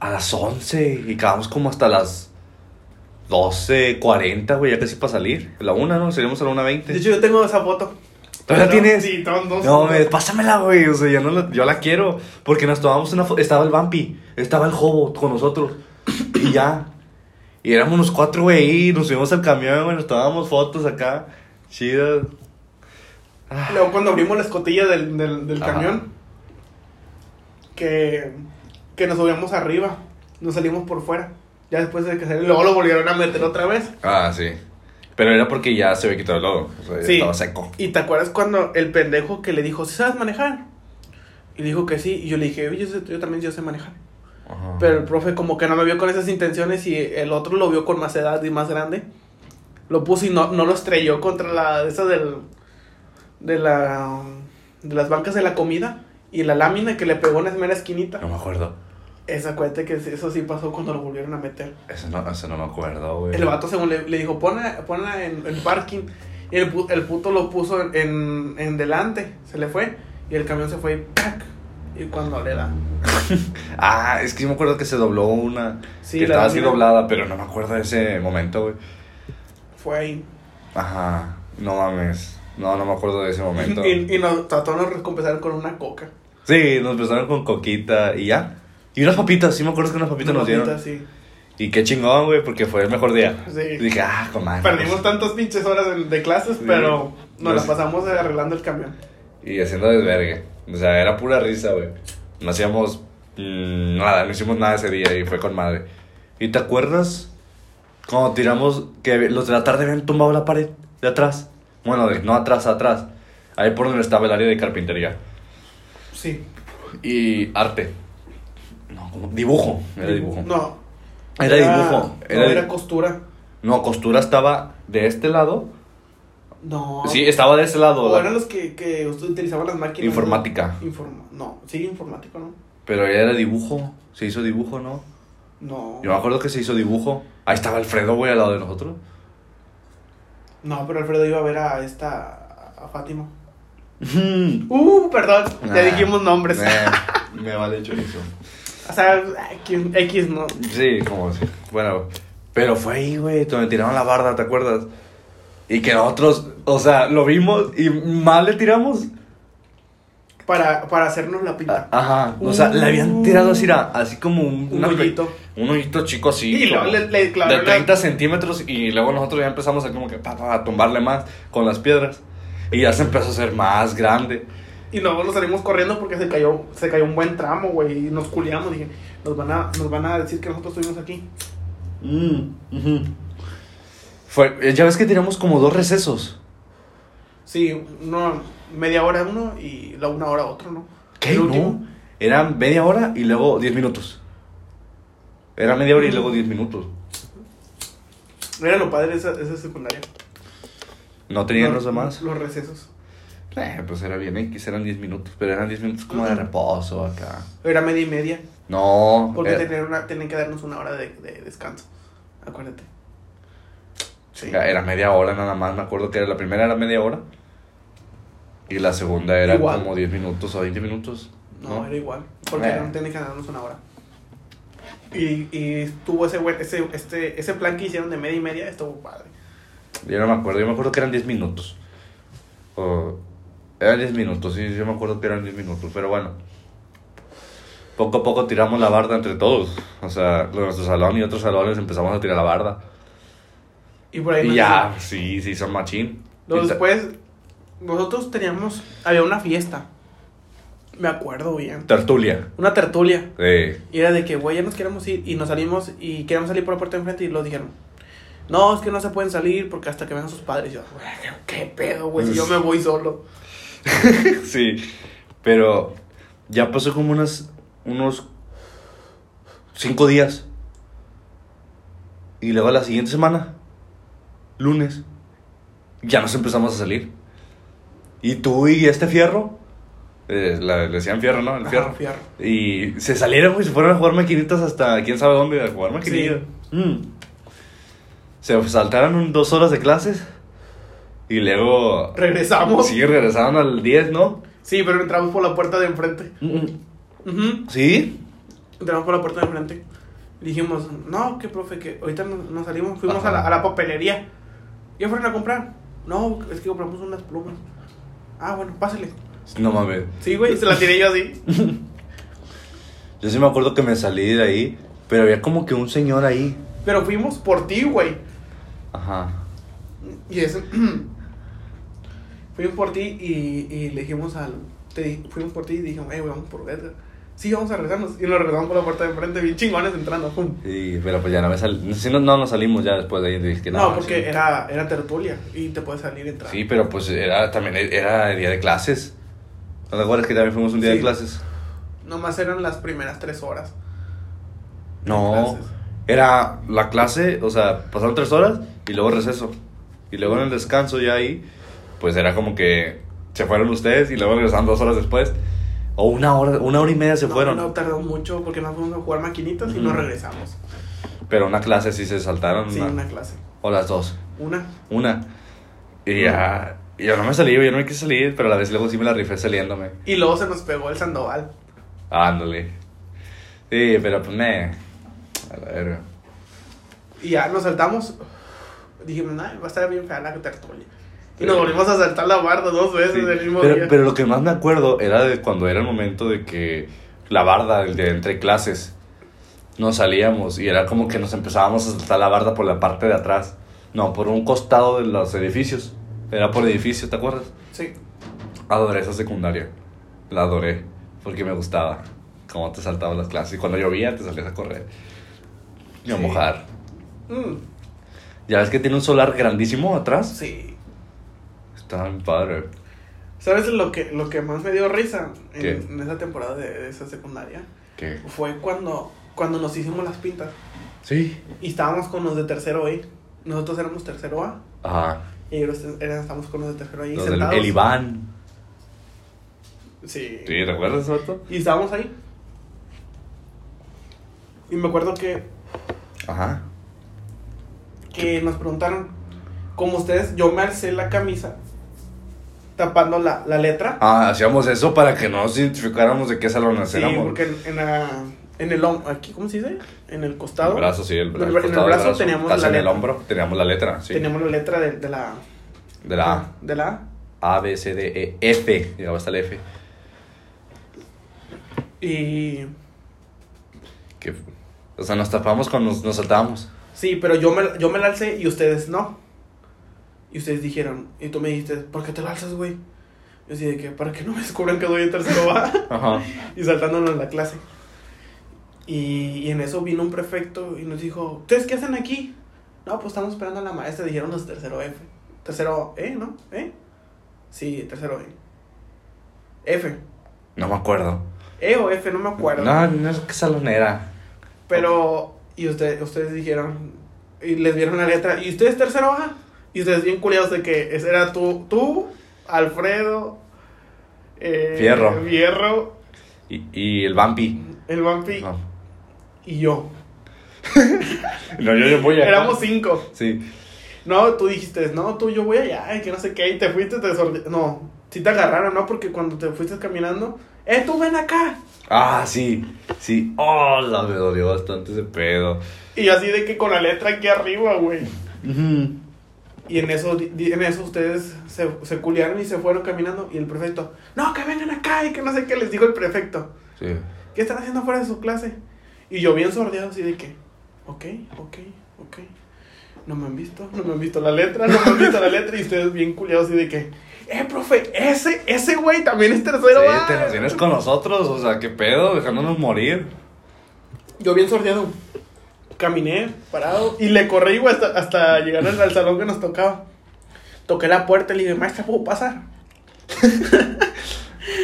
A las 11 y acabamos como hasta las 12.40, güey, ya casi para salir. La una, ¿no? Seríamos a la 1.20. De hecho, yo tengo esa foto. ¿Todavía la No, tienes? Sí, todos dos. No, me, pásamela, güey. O sea, yo, no la, yo la quiero. Porque nos tomamos una foto. Estaba el Vampi, estaba el Jobo con nosotros. Y ya. Y éramos los cuatro, güey. Y nos subimos al camión, güey. Nos tomábamos fotos acá. Chidas. Ah, Luego cuando abrimos la escotilla del, del, del camión, que, que nos subíamos arriba, nos salimos por fuera. Ya después de que salió, luego lo volvieron a meter otra vez. Ah, sí. Pero era porque ya se había quitado el lodo. O sea, Sí. estaba seco. ¿Y te acuerdas cuando el pendejo que le dijo, ¿sí sabes manejar? Y dijo que sí. Y yo le dije, oye, yo, yo también yo sé manejar. Ajá. Pero el profe como que no me vio con esas intenciones y el otro lo vio con más edad y más grande. Lo puso y no, no lo estrelló contra la... Esa del... De la... De las bancas de la comida. Y la lámina que le pegó en la mera esquinita. No me acuerdo. Esa cuenta que eso sí pasó cuando lo volvieron a meter. Eso no, eso no me acuerdo, güey. El vato según le, le dijo, ponla, ponla en el parking. Y el, pu- el puto lo puso en, en, en delante. Se le fue. Y el camión se fue y ¡pac! Y cuando le da. Ah, es que yo me acuerdo que se dobló una. Sí, que la estaba así doblada, pero no me acuerdo de ese momento, güey. Fue ahí. Ajá. No mames. No, no me acuerdo de ese momento. Y, y nos trató de recompensar con una coca. Sí, nos empezaron con coquita y ya. Y unas papitas, sí me acuerdo que unas papitas nos dieron. Papitas, sí. Y qué chingón, güey, porque fue el mejor día. Sí. Y dije, ah, con madre. Perdimos tantas pinches horas de, de clases, Sí. pero nos Nos- la pasamos arreglando el camión. Y haciendo desvergue. O sea, era pura risa, güey. No hacíamos mm, nada, no hicimos nada ese día y fue con madre. ¿Y te acuerdas cuando tiramos que los de la tarde habían tumbado la pared de atrás? Bueno, de- no atrás, atrás. Ahí por donde estaba el área de carpintería. Sí. Y arte. No, como dibujo. Era dibujo. No. Era dibujo. No, Era, era, di- costura. No, costura estaba de este lado. No. Sí, estaba de ese lado. O la- eran los que, que utilizaban las máquinas. Informática. ¿no? Informa- no, sí, informático, ¿no? Pero ella era dibujo. Se hizo dibujo, ¿no? No. Yo me acuerdo que se hizo dibujo. Ahí estaba Alfredo, güey, al lado de nosotros. No, pero Alfredo iba a ver a esta. a Fátima. Uh, perdón, Nah. te dijimos nombres. Eh, me vale chorizo. O sea, X, X no. Sí, como si. Bueno, pero fue ahí, güey, donde tiraron la barda, ¿te acuerdas? Y que nosotros, o sea, lo vimos y mal le tiramos. Para, para hacernos la pinta. Ajá, o sea, le habían tirado así, así como un, Un una hoyito. Un hoyito chico así. Y luego como le- le de la- 30 centímetros y luego nosotros ya empezamos a como que pa, pa, a tumbarle más con las piedras. Y ya se empezó a hacer más grande. Y luego nos salimos corriendo porque se cayó, se cayó un buen tramo, güey. Y nos culiamos. Dije, nos van a, nos van a decir que nosotros estuvimos aquí. Mm, ujú. Fue, eh, ya ves que tiramos como dos recesos. Sí, uno, media hora uno y la una hora otro, ¿no? ¿Qué? El No. media hora y luego 10 minutos. Era media hora y luego 10 minutos. Era lo padre esa, esa secundaria. ¿No tenían los demás? Los recesos. Eh, pues era bien X, eran 10 minutos. Pero eran 10 minutos como de reposo acá. Era media y media. No. Porque era- tenían, una, tenían que darnos una hora de, de descanso. Acuérdate. Sí. Era media hora nada más, me acuerdo que era la primera era media hora. Y la segunda era Igual. como 10 minutos o 20 minutos. No, ¿no? era igual. Porque Eh. no tenían que darnos una hora. Y, y tuvo ese, ese, este, ese plan que hicieron de media y media, estuvo padre. Yo no me acuerdo, yo me acuerdo que eran 10 minutos. O- eran 10 minutos, sí, yo me acuerdo que eran 10 minutos, pero bueno. Poco a poco tiramos la barda entre todos. O sea, nuestro salón y otros salones empezamos a tirar la barda. Y por ahí Y ya, sí, sí, son machín. Luego después, nosotros teníamos, había una fiesta. Me acuerdo bien. Tertulia. Una tertulia. Eh, Y era de que, güey, ya nos queremos ir. Y nos salimos y queríamos salir por la puerta de enfrente. Y lo dijeron, no, es que no se pueden salir porque hasta que vengan sus padres. Y yo, güey, ¿qué pedo, güey? Si yo me voy solo. sí, pero ya pasó como unas, unos 5 días. Y luego la siguiente semana, lunes, ya nos empezamos a salir. Y tú y este fierro, eh, la, le decían fierro, ¿no? El Ajá, fierro. fierro. Y se salieron, güey, se fueron a jugar maquinitas hasta quién sabe dónde, a jugar maquinitas. Mm. Se saltaron un- dos horas de clases. Y luego. Regresamos. Sí. Sí, regresaron al 10, ¿no? pero entramos por la puerta de enfrente. Ujú. ¿Sí? Entramos por la puerta de enfrente. Dijimos, no, que profe, que ahorita nos, salimos, fuimos a la, a la papelería. ¿Ya fueron a comprar? No, es que compramos unas plumas. Ah, bueno, pásale. No mames. Sí, güey, se la tiré yo así. Yo sí me acuerdo que me salí de ahí. Pero había como que un señor ahí. Pero fuimos por ti, güey. Ajá. Y ese. fuimos por ti y, y le dijimos al. Te, fuimos por ti y dijimos, hey, güey, vamos por verga. Sí, vamos a regresarnos. Y nos regresamos por la puerta de enfrente, bien chingones entrando. Pum. Sí, pero pues ya no me salí. Sí, no, no nos salimos ya después de ahí. Dije que No, no, porque sí. era, era tertulia y te puedes salir y entrar. Sí, pero pues era también era día de clases. ¿No te acuerdas que también fuimos un día Sí. de clases? Nomás eran las primeras tres horas. No, era la clase, o sea, pasaron tres horas y luego receso. Y luego en el descanso ya ahí, pues era como que se fueron ustedes y luego regresaron dos horas después. O una hora, una hora y media se no, fueron. No tardó mucho porque nos fuimos a jugar maquinitas y nos regresamos. Pero una clase sí se saltaron. Sí, una- una clase. O las dos. Una. Una. Y ya. Y yo no me salí, yo no me quise salir, pero a la vez luego sí me la rifé saliéndome. Y luego se nos pegó el Sandoval. Ándale. Sí, pero pues me. A la verga. Y ya nos saltamos. Dijimos, nah, va a estar bien fea la tertulia. Y nos volvimos a saltar la barda dos veces Sí, el mismo pero, día. pero lo que más me acuerdo era de cuando era el momento de que la barda, el de entre clases, nos salíamos y era como que nos empezábamos a saltar la barda por la parte de atrás. No, por un costado de los edificios. Era por edificio, ¿te acuerdas? Sí. Adoré esa secundaria. La adoré. Porque me gustaba. Cómo te saltabas las clases. Y cuando llovía te salías a correr. Y a Sí. mojar. Mm, Ya ves que tiene un solar grandísimo atrás. sí. Está bien padre. ¿Sabes lo que, lo que más me dio risa en, ¿Qué? en esa temporada de, de esa secundaria? ¿Qué? Fue cuando, cuando nos hicimos las pintas. Sí. Y estábamos con los de tercero E. Nosotros éramos tercero A. Ajá. Y ellos estábamos con los de tercero ahí Los del- sentados. el Iván. Sí. ¿Sí? ¿Recuerdas, Soto? Y estábamos ahí. Y me acuerdo que, Ajá. que nos preguntaron, como ustedes, yo me alcé la camisa tapando la, la letra. Ah, hacíamos eso para que no nos identificáramos de qué salón sí, éramos. porque en, en, la, en el hombro, aquí, ¿cómo se dice? En el costado. El brazo, sí, el, el- en el costado brazo teníamos la en el letra. hombro teníamos la letra, sí. Teníamos la letra de, de la De la A. De la A, B, C, D, E, F. Llegaba hasta el F. Y Que, o sea, nos tapamos cuando nos, nos saltábamos. sí, pero yo me, yo me la alcé y ustedes no. Y ustedes dijeron, y tú me dijiste, ¿por qué te la alzas, güey? Yo así de que, para que no me descubran que doy en tercero va. Ajá. y saltándonos en la clase. Y, y en eso vino un prefecto y nos dijo, ¿ustedes qué hacen aquí? No, pues estamos esperando a la maestra, dijeron los tercero F. Tercero E, ¿no? ¿E? Sí, tercero E. F. No me acuerdo. E o F, no me acuerdo. No, no sé qué salón era. Pero, y usted, ustedes dijeron, y les vieron la letra, ¿y ustedes tercero A? Y ustedes bien culiados de que ese era tú, tú, Alfredo, eh, Fierro. Fierro, Y, y el Vampi. el Vampi No. y yo. No, yo, yo voy acá. Éramos cinco. Sí. No, tú dijiste, no, tú, yo voy allá, y que no sé qué, y te fuiste, te No, sí te agarraron, ¿no? Porque cuando te fuiste caminando, ¡eh, tú ven acá! Ah, sí. Sí. Oh, la me dolió bastante ese pedo. Y así de que con la letra aquí arriba, güey. Y en eso, en eso ustedes se, se culiaron y se fueron caminando. Y el prefecto, no, que vengan acá y que no sé qué les dijo el prefecto. Sí. ¿Qué están haciendo fuera de su clase? Y yo bien sordeado así de que, ok, ok, ok. No me han visto, no me han visto la letra, no me han visto la letra. Y ustedes bien culiados así de que, eh, profe, ese, ese güey también es tercero. Sí, A". te vienes con nosotros, o sea, qué pedo, dejándonos morir. Yo bien sordeado. Caminé, parado, y le corrí, güey, hasta, hasta llegar al, al salón que nos tocaba. Toqué la puerta y le dije, maestra, ¿puedo pasar?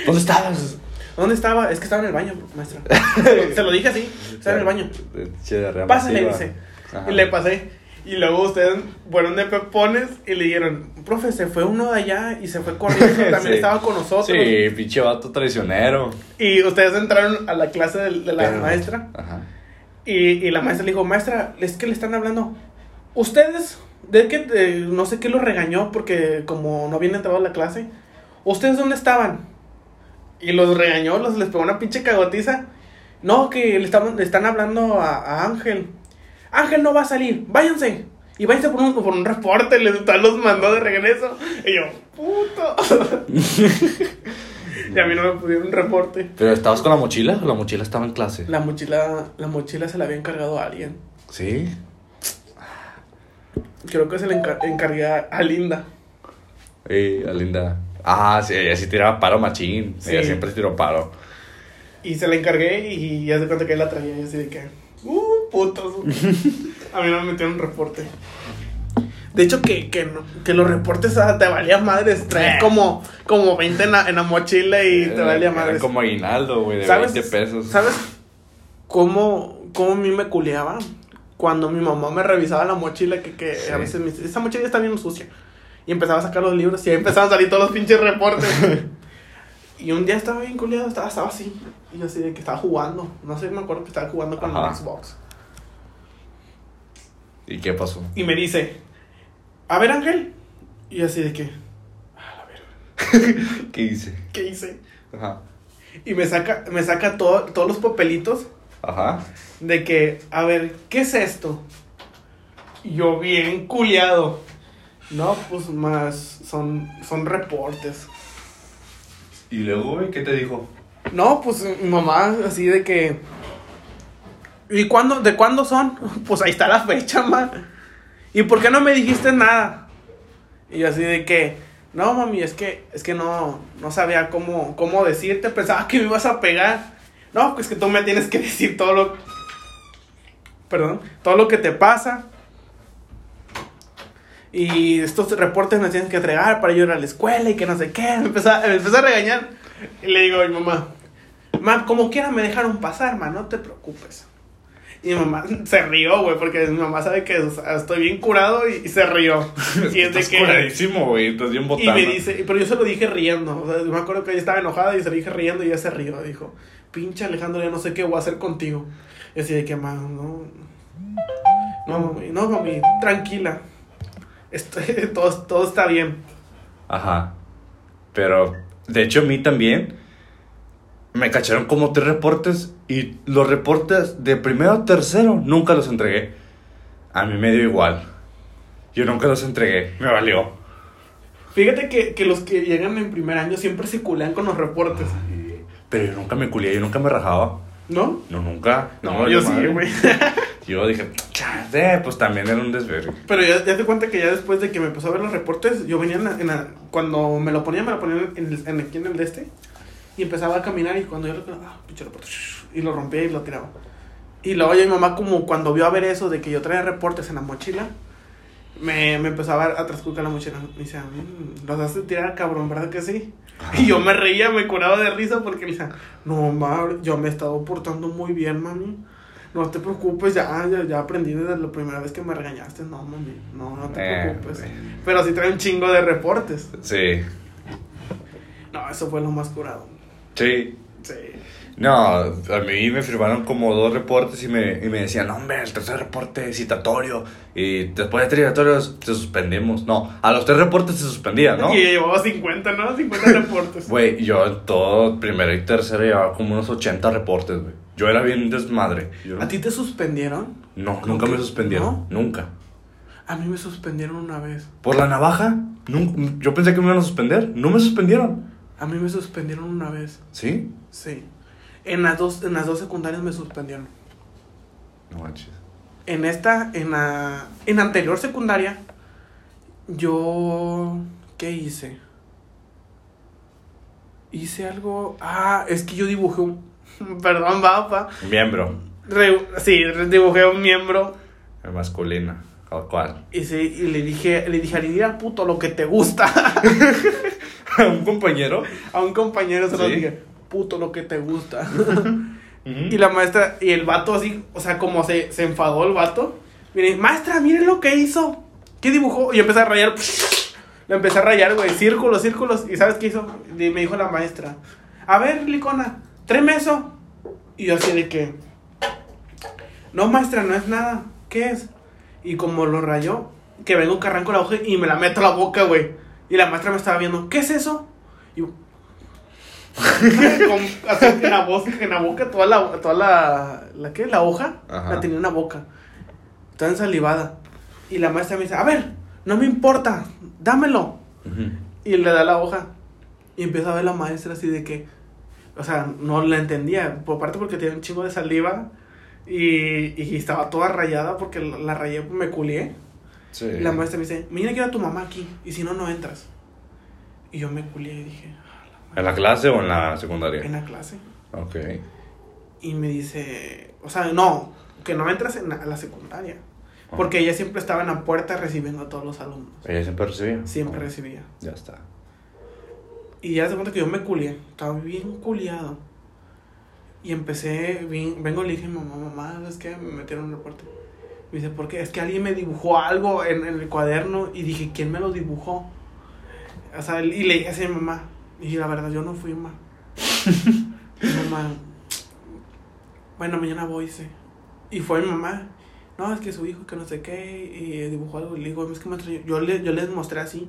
¿Dónde estabas? ¿Dónde estaba? Es que estaba en el baño, maestra. Se lo dije así, estaba en el baño. Pásale, dice. Y le pasé. Y luego ustedes fueron de pepones y le dijeron, profe, se fue uno de allá y se fue corriendo, también Sí. estaba con nosotros. Sí, pinche vato traicionero. Y ustedes entraron a la clase de, de la Pero- maestra. Ajá. Y, y la maestra le dijo, maestra, es que le están hablando. Ustedes, de que eh, no sé qué los regañó porque como no habían entrado a la clase. ¿Ustedes dónde estaban? Y los regañó, los les pegó una pinche cagotiza. No, que le, le están hablando a, a Ángel. Ángel no va a salir, váyanse. Y váyanse por un, por un reporte, les los mandó de regreso. Y yo, puto. y a mí no me pudieron un reporte. ¿Pero estabas con la mochila? ¿La mochila estaba en clase? La mochila, la mochila se la había encargado a alguien. Sí. Creo que se le encar- encargué a, a Linda. Ey, la linda. Ah, sí, ella sí tiraba paro machín. Sí. Ella siempre tiró paro. Y se la encargué y ya se cuenta que él la traía. Y así de que, uh, putos. a mí no me metieron un reporte. De hecho, que, que, no- que los reportes ah, te valía madres. Traes como, como 20 en la, en la mochila y te valía Era madres. como aguinaldo, güey, de ¿Sabes? 20 pesos. ¿Sabes cómo, cómo a mí me culeaba? Cuando mi mamá me revisaba la mochila, que, que Sí. a veces me dice, esta mochila está bien sucia. Y empezaba a sacar los libros y ahí empezaban a salir todos los pinches reportes. y un día estaba bien culeado, estaba, estaba así. Y yo así de que estaba jugando. No sé, me acuerdo que estaba jugando con Ajá. el Xbox. ¿Y qué pasó? Y me dice, a ver Ángel. Y así de que, a la verga, ¿Qué hice? ¿qué hice? Ajá. Y me saca, me saca todo, todos los papelitos Ajá. de que, a ver, ¿qué es esto? Y yo bien culiado. No, pues más, son, son reportes. ¿Y luego, güey, qué te dijo? No, pues mi mamá así de que... ¿Y cuándo, de cuándo son? Pues ahí está la fecha, ma. ¿Y por qué no me dijiste nada? Y yo así de que... No, mami, es que, es que no, no sabía cómo, cómo decirte. Pensaba que me ibas a pegar. No, pues que tú me tienes que decir todo lo... Perdón. Todo lo que te pasa. Y estos reportes me tienes que entregar para yo ir a la escuela y que no sé qué. Me empezó, me empezó a regañar. Y le digo a mi mamá, ma, como quiera me dejaron pasar, ma, no te preocupes. Y mi mamá se rió, güey, porque mi mamá sabe que o sea, estoy bien curado y, y se rió. y es de Estás que... curadísimo, güey, estás bien Y botando. me dice, pero yo se lo dije riendo. O sea, me acuerdo que ella estaba enojada y se lo dije riendo y ella se rió. Dijo, pinche Alejandro, ya no sé qué voy a hacer contigo. Y así de que, mamá, no. No, mami, no, mami, tranquila. Esto- todo, todo está bien. Ajá. Pero, de hecho, a mí también me cacharon como tres reportes y los reportes de primero a tercero nunca los entregué. A mí me dio igual. Yo nunca los entregué. Me valió. Fíjate que, que los que llegan en primer año siempre se culean con los reportes. Pero yo nunca me culié, yo nunca me rajaba. ¿No? No, nunca. No, yo sí, güey. Yo dije, "Chale, pues también era un desvergue. Pero ya, ya te cuenta que ya después de que me empezó a ver los reportes, yo venía en la- en la- cuando me lo ponía, me lo ponía en, el, en aquí en el de este. Y empezaba a caminar y cuando yo lo ah, pinche reporte, y lo rompía y lo tiraba. Y luego ya mi mamá como cuando vio a ver eso de que yo traía reportes en la mochila, me, me empezó a transculcar la mochila. Me decía, "Mm, los hace tirar cabrón, ¿verdad que sí? Y yo me reía, me curaba de risa porque me decía, no, mamá, yo me he estado portando muy bien, mami. No te preocupes, ya, ya, ya aprendí desde la primera vez que me regañaste. No, mami, no, no te Eh, preocupes. güey. Pero sí trae un chingo de reportes. Sí, No, eso fue lo más curado. Sí. Sí. No, a mí me firmaron como dos reportes y me, y me decían, no, hombre, el tercer reporte es citatorio. Y después de tres citatorios te suspendemos. No, a los tres reportes se suspendía, ¿no? Y llevaba 50, ¿no? 50 reportes. Güey, yo en todo primero y tercero llevaba como unos 80 reportes, güey. Yo era bien desmadre. Yo- ¿A ti te suspendieron? No, ¿Cómo nunca que me suspendieron. Nunca. A mí me suspendieron una vez. ¿Por la navaja? Nun- yo pensé que me iban a suspender. No me suspendieron. A mí me suspendieron una vez. ¿Sí? Sí. En las dos, en las dos secundarias me suspendieron. No manches. En esta, en la, en anterior secundaria, yo, ¿qué hice? Hice algo, ah, es que yo dibujé un, perdón, va, pa. Miembro. Re- sí, dibujé un miembro Masculina. Y, sí, y le dije, le dije, Lidia, puto, lo que te gusta. ¿Un compañero? A un compañero se lo Sí. dije, puto, lo que te gusta. Y Y la maestra, y el vato así, o sea, como se, se enfadó el vato. Mire, maestra, miren lo que hizo. ¿Qué dibujó? Y yo empecé a rayar. Le empecé a rayar, güey, círculos, círculos. ¿Y sabes qué hizo? Y me dijo la maestra, a ver, Licona, tráeme eso. Y yo así de que, no, maestra, no es nada. ¿Qué es? Y como lo rayó, que vengo que arranco la hoja y me la meto a la boca, güey. Y la maestra me estaba viendo, ¿qué es eso? Y yo, con- así en la boca, en la boca toda la, toda la, ¿la qué? La hoja, Ajá. la tenía en la boca, toda ensalivada. Y la maestra me dice, a ver, no me importa, dámelo. Y le da la hoja. Y empieza a ver la maestra así de que, o sea, no la entendía. Por parte porque tenía un chingo de saliva. Y, y estaba toda rayada porque la, la rayé, me culié. Sí. La maestra me dice, mañana quiero a tu mamá aquí. Y si no, no entras. Y yo me culié y dije, ¿En la clase o en la secundaria? en la clase. Ok. Y me dice, o sea, no, que no entras en la, la secundaria. Porque ella siempre estaba en la puerta recibiendo a todos los alumnos. ¿Ella siempre recibía? Siempre Oh, recibía. Ya está. Y ya se cuenta que yo me culié. Estaba bien culiado. Y empecé, bien, vengo y le dije, mamá, mamá, ¿sabes qué? Me metieron en un reporte. Me dice, ¿por qué? Es que alguien me dibujó algo en, en el cuaderno. Y dije, ¿quién me lo dibujó? O sea, y le dije así a mi mamá. Y la verdad, yo no fui, mamá. Mamá, bueno, mañana voy, sí. Y fue mi mamá. No, es que su hijo, que no sé qué, y dibujó algo. Y le digo, es que maestra, yo, le, yo les mostré así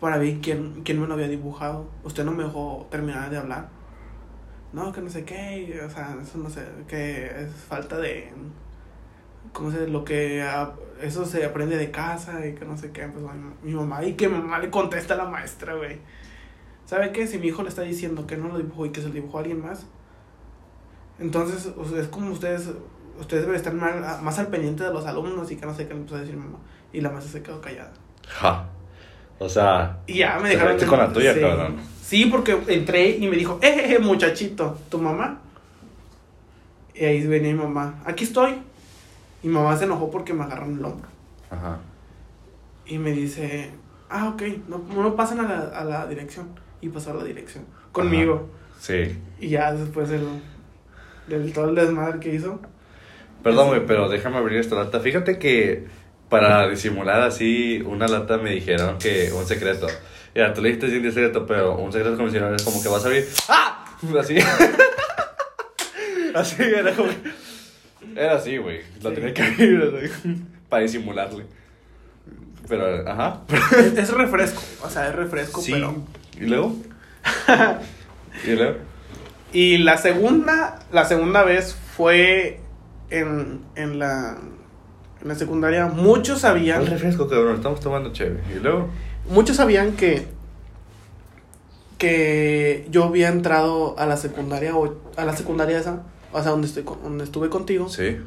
para ver quién, quién me lo había dibujado. Usted no me dejó terminar de hablar. No, que no sé qué, y, o sea, eso no sé, que es falta de. ¿Cómo se Lo que. ah, Eso se aprende de casa y que no sé qué. Pues mi, mi mamá, y que mi mamá le contesta a la maestra, güey. ¿Sabe qué? Si mi hijo le está diciendo que no lo dibujó y que se lo dibujó a alguien más, entonces o sea, es como ustedes. Ustedes deben estar mal- más al pendiente de los alumnos y que no sé qué le empezó a decir mi mamá. Y la maestra se quedó callada. Ja. O sea, Y ya me dejaron. con la tuya, sí. cabrón. Sí, porque entré y me dijo, eh, eh, muchachito, ¿tu mamá? Y ahí venía mi mamá, aquí estoy. Y mamá se enojó porque me agarraron el hombro. ajá. Y me dice, ah, ok, no, no pasen a la, a la dirección. Y pasó a la dirección conmigo. Sí. Y ya después del, del todo el desmadre que hizo. Perdón, güey, pero déjame abrir esta lata. Fíjate que para disimular así una lata me dijeron que un secreto. Ya, tú le dijiste sin secreto, pero un secreto convencional es como que vas a abrir. ¡Ah! Así. Así era como. Era así, güey. Lo Sí. tenía que abrir para disimularle. Pero, ajá. Es, es refresco, o sea, es refresco, Sí. pero... ¿Y luego? ¿Y luego? Y la segunda, la segunda vez fue en, en la, en la secundaria. Muchos sabían, El refresco, cabrón. Estamos tomando chévere. ¿Y luego? muchos sabían que, que yo había entrado a la secundaria, o a la secundaria esa, o sea, donde, estoy, donde estuve contigo, Sí.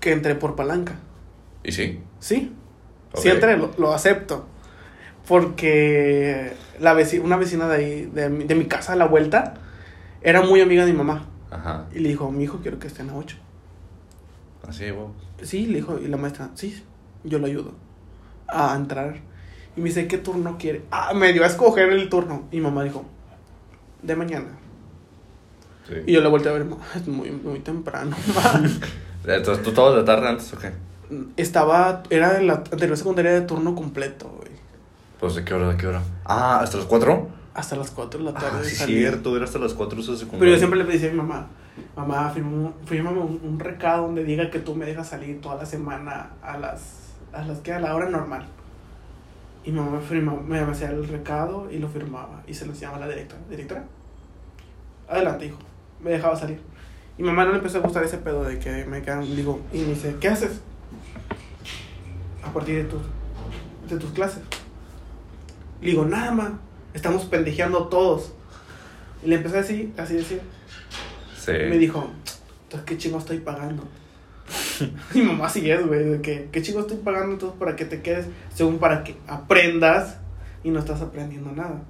que entré por palanca. ¿Y sí? Sí, Ok. sí entré, lo, lo acepto. Porque la veci- una vecina de ahí, de, mi- de mi casa a la vuelta, era muy amiga de mi mamá. Ajá. Y le dijo, mi hijo, quiero que esté en la 8. Así, güey. Sí, le dijo, y la maestra, sí, yo lo ayudo a entrar. Y me dice, ¿qué turno quiere? Ah, me dio a escoger el turno. Y mamá dijo, de mañana. Sí. Y yo le volteé a ver, "Ma, es muy, muy temprano. ma". Entonces, ¿tú estabas de tarde antes o qué? Estaba, era de la anterior secundaria de turno completo, güey. Pues, ¿de qué hora? ¿De qué hora? Ah, ¿hasta las 4? Hasta las 4 de la tarde. Ah, sí, salía. cierto. Era hasta las 4 esa secundaria. Pero yo siempre le decía a mi mamá, mamá, fírmame, fírmame un, un recado donde diga que tú me dejas salir toda la semana a las, a las que a la hora normal. Y mi mamá firma- me hacía el recado y lo firmaba y se lo enseñaba a la directora. ¿Directora? Adelante, hijo. Me dejaba salir. Y mamá no le empezó a gustar ese pedo de que me quedan, digo, y me dice, ¿qué haces? A partir de tus, de tus clases. Le digo, nada, más estamos pendejeando todos. Y le empecé así, así decir. Sí. Y me dijo, entonces, ¿qué chingo estoy pagando? Mi mamá así es, güey, de que, ¿qué chingo estoy pagando entonces para que te quedes? Según para que aprendas y no estás aprendiendo nada.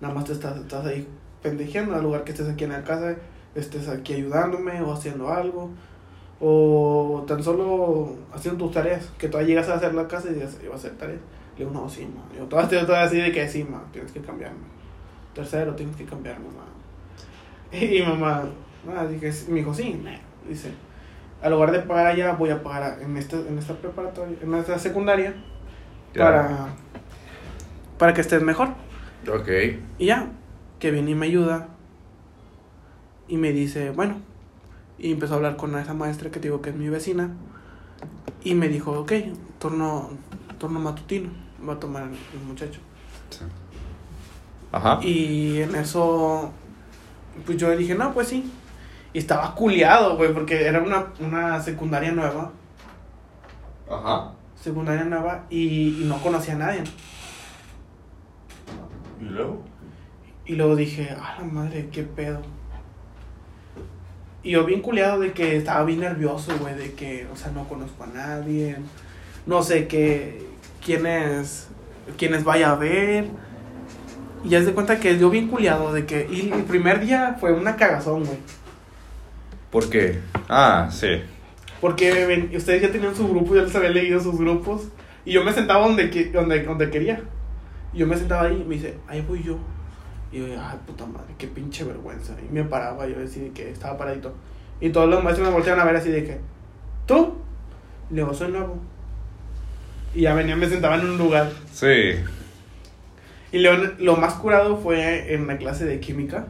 Nada más te estás, estás ahí pendejeando, al lugar que estés aquí en la casa, estés aquí ayudándome o haciendo algo. O tan solo haciendo tus tareas, que tú llegas a hacer la casa y dices, yo voy a hacer tareas. Le digo, no, sí, ma. Yo todas estoy así de que sí, ma, tienes que cambiarme. Tercero, tienes que cambiarme, ma. Y mamá, ah, dije, me dijo, sí, nah. dice, al lugar de pagar allá, voy a pagar en esta, en esta preparatoria, en esta secundaria, para, para que estés mejor. Ok. Y ya, que viene y me ayuda. Y me dice, bueno. Y empezó a hablar con esa maestra que te digo que es mi vecina. Y me dijo, ok, turno, turno matutino. Va a tomar el, muchacho. Sí. Ajá. Y en eso, pues yo dije, no, pues sí. Y estaba culiado, güey, porque era una, una secundaria nueva. Ajá. Secundaria nueva y, y no conocía a nadie. ¿Y luego? Y luego dije, a la madre, qué pedo. Y yo bien culiado de que estaba bien nervioso, güey, de que, o sea, no conozco a nadie. No sé qué, quiénes, quiénes vaya a ver. Y ya se de cuenta que yo bien culiado de que, y el primer día fue una cagazón, güey. ¿Por qué? Ah, sí. Porque ven- ustedes ya tenían su grupo, ya les había leído sus grupos. Y yo me sentaba donde, donde, donde quería. Y yo me sentaba ahí y me dice, ahí voy yo. Y yo, ay, puta madre, qué pinche vergüenza. Y me paraba, yo decía de que estaba paradito. Y todos los maestros me volteaban a ver así de que, ¿tú? Y le digo, soy nuevo. Y ya venía, me sentaba en un lugar. Sí. Y lo, lo más curado fue en la clase de química.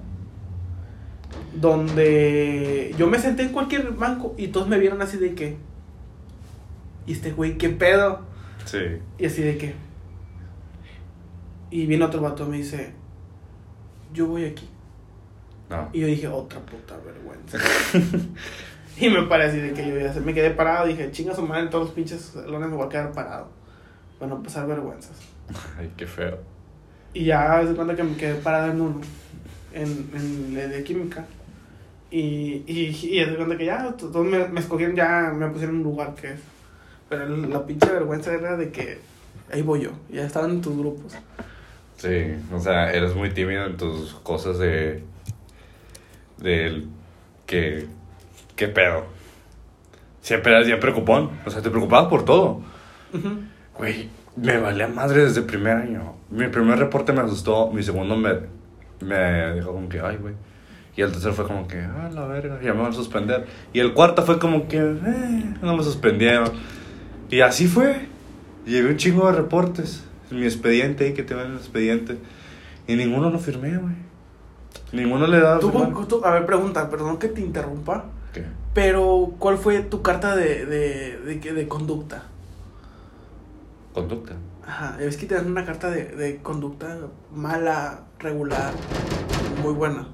Donde yo me senté en cualquier banco y todos me vieron así de que. ¿Y este güey qué pedo? Sí. Y así de que. Y viene otro vato y me dice: Yo voy aquí. No. Y yo dije: Otra puta vergüenza. y me así de que yo ya me quedé parado. Dije: Chinga su madre, en todos los pinches salones me voy a quedar parado. Para no pasar vergüenzas. Ay, qué feo. Y ya se cuenta que me quedé parado en uno, en, en el de química. Y, y, y se cuenta que ya, to- todos me, me escogieron, ya me pusieron un lugar que es. Pero la pinche vergüenza era de que ahí voy yo, ya estaban en tus grupos. Sí, o sea, eres muy tímido en tus cosas de. del. que. ¿Qué pedo? Siempre eras bien preocupón. O sea, te preocupabas por todo. Güey, me valía madre desde el primer año. Mi primer reporte me asustó, mi segundo me, me dijo como que, ay, güey. Y el tercero fue como que, ah, la verga, ya me van a suspender. Y el cuarto fue como que, eh, no me suspendieron. Y así fue. Llevé un chingo de reportes. Mi expediente ahí, que te en el expediente. Y ninguno lo firmé, güey. Ninguno le da. Tú, firmar. tú- a ver, pregunta, perdón que te interrumpa, ¿Qué? pero ¿cuál fue tu carta de, de, de, qué- de conducta? Conducta. Ajá, es que te dan una carta de, de conducta mala, regular, muy buena,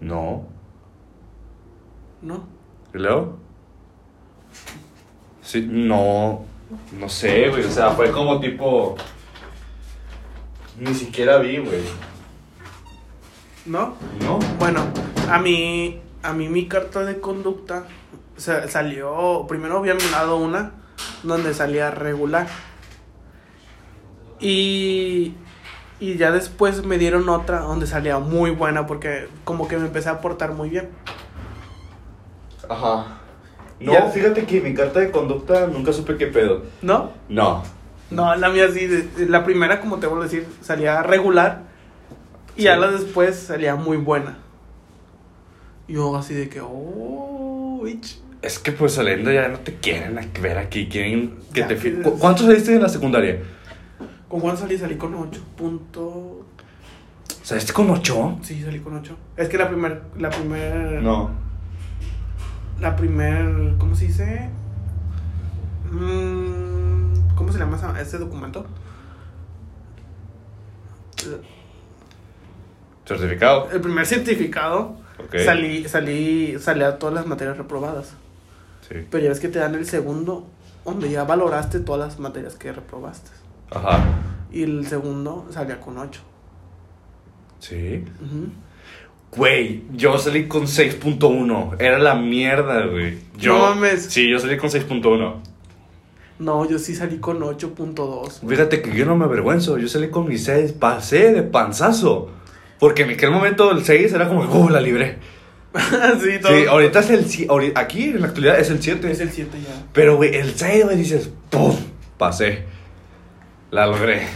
No. ¿no? ¿Y luego? Sí, no. No sé, güey. O sea, fue como tipo. Ni siquiera vi, güey. ¿No? ¿No? Bueno, a mí, a mí mi carta de conducta sa- salió, primero había dado una donde salía regular. Y, y ya después me dieron otra donde salía muy buena porque como que me empecé a portar muy bien. Ajá. No, Ya. fíjate que mi carta de conducta nunca supe qué pedo. ¿No? No. No, la mía sí, de- la primera como te vuelvo a decir, salía regular y ya Sí. la después salía muy buena. Yo así de que, oh, bitch. Es que pues saliendo ya no te quieren ver aquí, quieren que Ya, te... que- ¿Cu- ¿Cuánto saliste en la secundaria? ¿Con cuánto salí? Salí con 8 punto... ¿Saliste con 8? Sí, salí con 8. Es que la primer, la primer... No. La primer, ¿cómo se dice? Mm, ¿Cómo se llama esa- este documento? ¿Certificado? El primer certificado Ok. salí, salí, salí a todas las materias reprobadas. Sí. Pero ya ves que te dan el segundo, donde ya valoraste todas las materias que reprobaste. Ajá. Y el segundo salía con 8. Sí. Güey, yo salí con 6.1. Era la mierda, güey. Yo, No mames. Sí, yo salí con 6.1. No, yo sí salí con 8.2. Fíjate que yo no me avergüenzo. Yo salí con mi 6. Pasé de panzazo. Porque en aquel momento el 6 era como, uh, la libré. sí, todo. Sí, ahorita es el. Aquí en la actualidad es el 7. Es el 7 ya. Pero, güey, el 6, güey, dices, ¡pum! Pasé. La logré.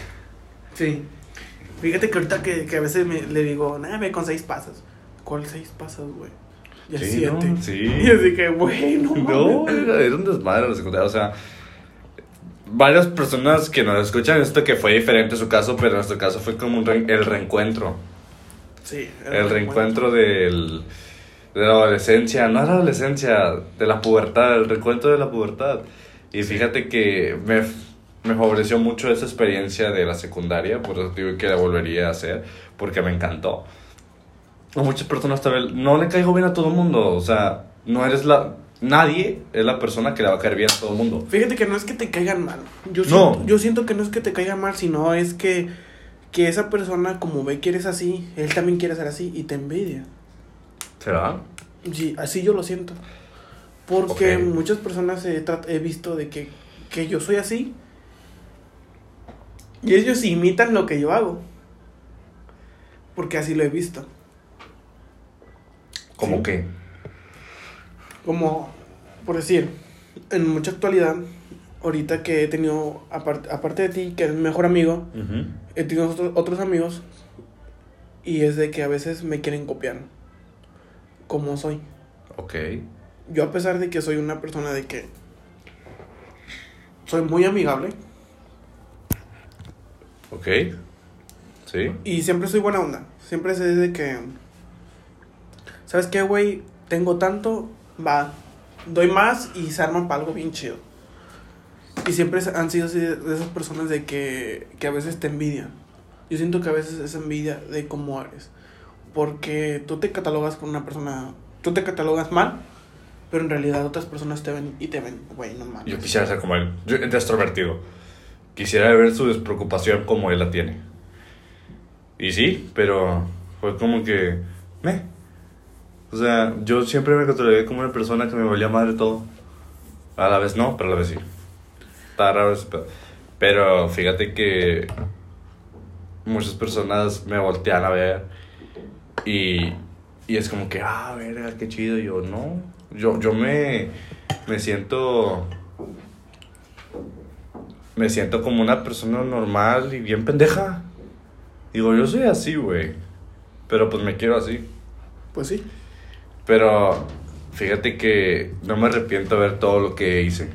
Sí. Fíjate que ahorita que, que a veces me, le digo, nada, ve con 6 pasas. ¿Cuál 6 pasas, güey? Ya Sí, 7. ¿no? Sí. Y así que, güey, no. No, era, era un desmadre la secundaria. O sea, varias personas que nos escuchan esto que fue diferente su caso, pero en nuestro caso fue como un re- el reencuentro. Sí. El reencuentro del, de la adolescencia, no era adolescencia, de la pubertad, el reencuentro de la pubertad. Y fíjate que me, me favoreció mucho esa experiencia de la secundaria, por eso digo que la volvería a hacer, porque me encantó. A muchas personas también, no le caigo bien a todo el mundo, o sea, no eres la... Nadie es la persona que le va a caer bien a todo el mundo. Fíjate que no es que te caigan mal. Yo No. siento, yo siento que no es que te caigan mal, sino es que, que esa persona, como ve que eres así, él también quiere ser así y te envidia. ¿Será? Sí, así yo lo siento. Porque Ok. muchas personas he, he visto de que, que yo soy así. Y ellos imitan lo que yo hago. Porque así lo he visto. ¿Cómo Sí. que? Como, por decir, en mucha actualidad, ahorita que he tenido, aparte, aparte de ti, que eres mi mejor amigo, he tenido otros, otros amigos. Y es de que a veces me quieren copiar. Como soy. Ok. Yo a pesar de que soy una persona de que soy muy amigable Ok. Sí. y siempre soy buena onda. Siempre sé de que, ¿sabes qué, güey? Tengo tanto, va, doy más y se arman para algo bien chido. Y siempre han sido así de, esas personas de que, que a veces te envidian. Yo siento que a veces es envidia de cómo eres. Porque tú te catalogas con una persona, tú te catalogas mal, pero en realidad otras personas te ven y te ven, güey, no mames. Yo quisiera ser como él. Yo, extrovertido. Quisiera ver su despreocupación como él la tiene. Y sí, pero fue como que... Me. O sea, yo siempre me catalogué como una persona que me valía madre todo. A la vez no, pero a la vez sí. Está raro ese. Pero fíjate que muchas personas me voltean a ver y, y es como que, ah, verga, qué chido. Yo, no. Yo, yo me, me siento. Me siento como una persona normal y bien pendeja. Digo, yo soy así, güey. Pero pues me quiero así. Pues sí. Pero fíjate que no me arrepiento de ver todo lo que hice.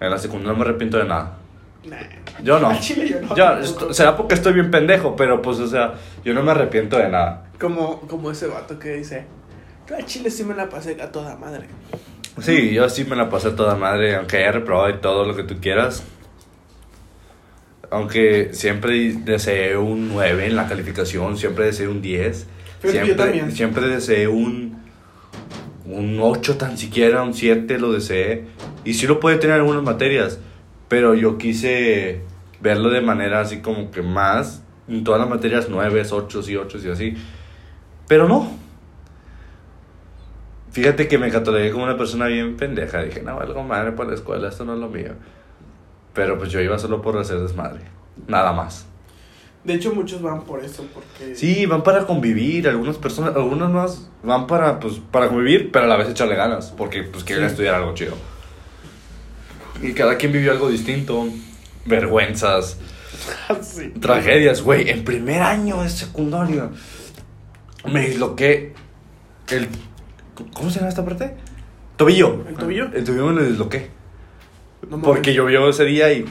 En la secundaria no me arrepiento de nada. Nah. Yo no. Chile yo no. Yo, esto- será porque estoy bien pendejo, pero pues, o sea, yo no me arrepiento de nada. Como, como ese vato que dice, al chile sí me la pasé a toda madre. Sí, yo sí me la pasé toda madre, aunque haya reprobado y todo lo que tú quieras. Aunque siempre deseé un 9 en la calificación, siempre deseé un 10. Fíjate que yo Siempre, siempre deseé un, un 8 tan siquiera, un 7 lo deseé. Y sí lo puede tener en algunas materias, pero yo quise verlo de manera así como que más, en todas las materias 9, 8 y 8 y así. Pero no, Fíjate que me catalogué como una persona bien pendeja. Dije, no, algo madre por la escuela, esto no es lo mío. Pero pues yo iba solo por hacer desmadre. Nada más. De hecho, muchos van por eso, porque... Sí, van para convivir. Algunas personas, algunas más van para, pues, para convivir, pero a la vez echarle ganas. Porque pues quieren Sí. estudiar algo chido. Y cada quien vivió algo distinto. Vergüenzas, sí. tragedias, güey. En primer año de secundaria me disloqué el... ¿Cómo se llama esta parte? Tobillo. ¿El tobillo? El tobillo me lo. No mames. Porque llovió ese día y,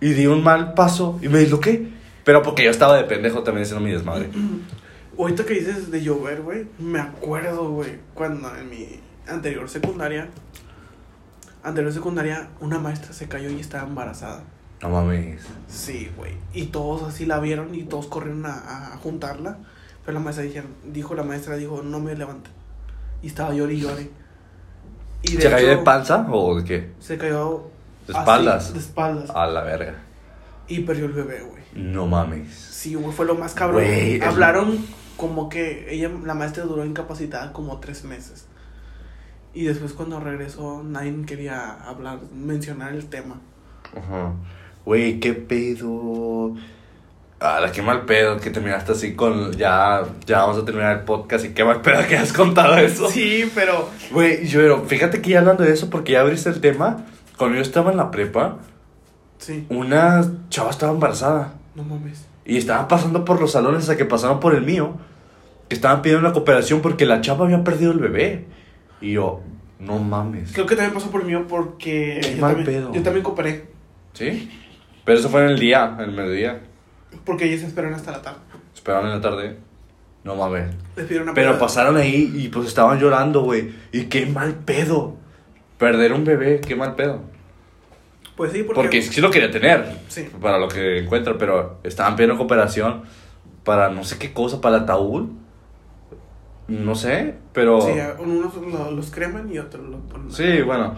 y di un mal paso y me disloqué. Pero porque yo estaba de pendejo también haciendo mi desmadre. Ahorita que dices de llover, güey, me acuerdo, güey, cuando en mi anterior secundaria, anterior secundaria, una maestra se cayó y estaba embarazada. No mames. Sí, güey. Y todos así la vieron y todos corrieron a, a juntarla. Pero la maestra dijeron, dijo la maestra, dijo, no me levante. Y estaba llori y llore. Y ¿Se cayó de panza o de qué? Se cayó De así, espaldas. de espaldas. A la verga. Y perdió el bebé, güey. No mames. Sí, güey, fue lo más cabrón. Es- Hablaron como que ella, la maestra duró incapacitada como tres meses. Y después cuando regresó, nadie quería hablar, mencionar el tema. Ajá. Güey, qué pedo. Ah, qué mal pedo que terminaste así con. Ya, ya vamos a terminar el podcast y qué mal pedo que has contado eso. Sí, pero... Güey, yo, pero fíjate que ya hablando de eso, porque ya abriste el tema. Cuando yo estaba en la prepa, Sí, una chava estaba embarazada. no mames. Y estaban pasando por los salones hasta que pasaron por el mío. Que estaban pidiendo la cooperación porque la chava había perdido el bebé. Y yo, no mames. Creo que también pasó por el mío porque... Qué yo mal también, pedo. Yo también cooperé. ¿Sí? Pero eso fue en el día, en el mediodía. Porque ellos esperaron hasta la tarde. Esperaron en la tarde. No mames. Les pidieron una Pero prueba. pasaron ahí y pues estaban llorando, güey. Y qué mal pedo. Perder un bebé, qué mal pedo. Pues sí, porque... Porque sí lo quería tener. Sí. Para lo que encuentro, pero estaban pidiendo cooperación para no sé qué cosa, para el ataúd. No sé, pero. Sí, unos lo- los creman y otros los ponen. Sí, bueno.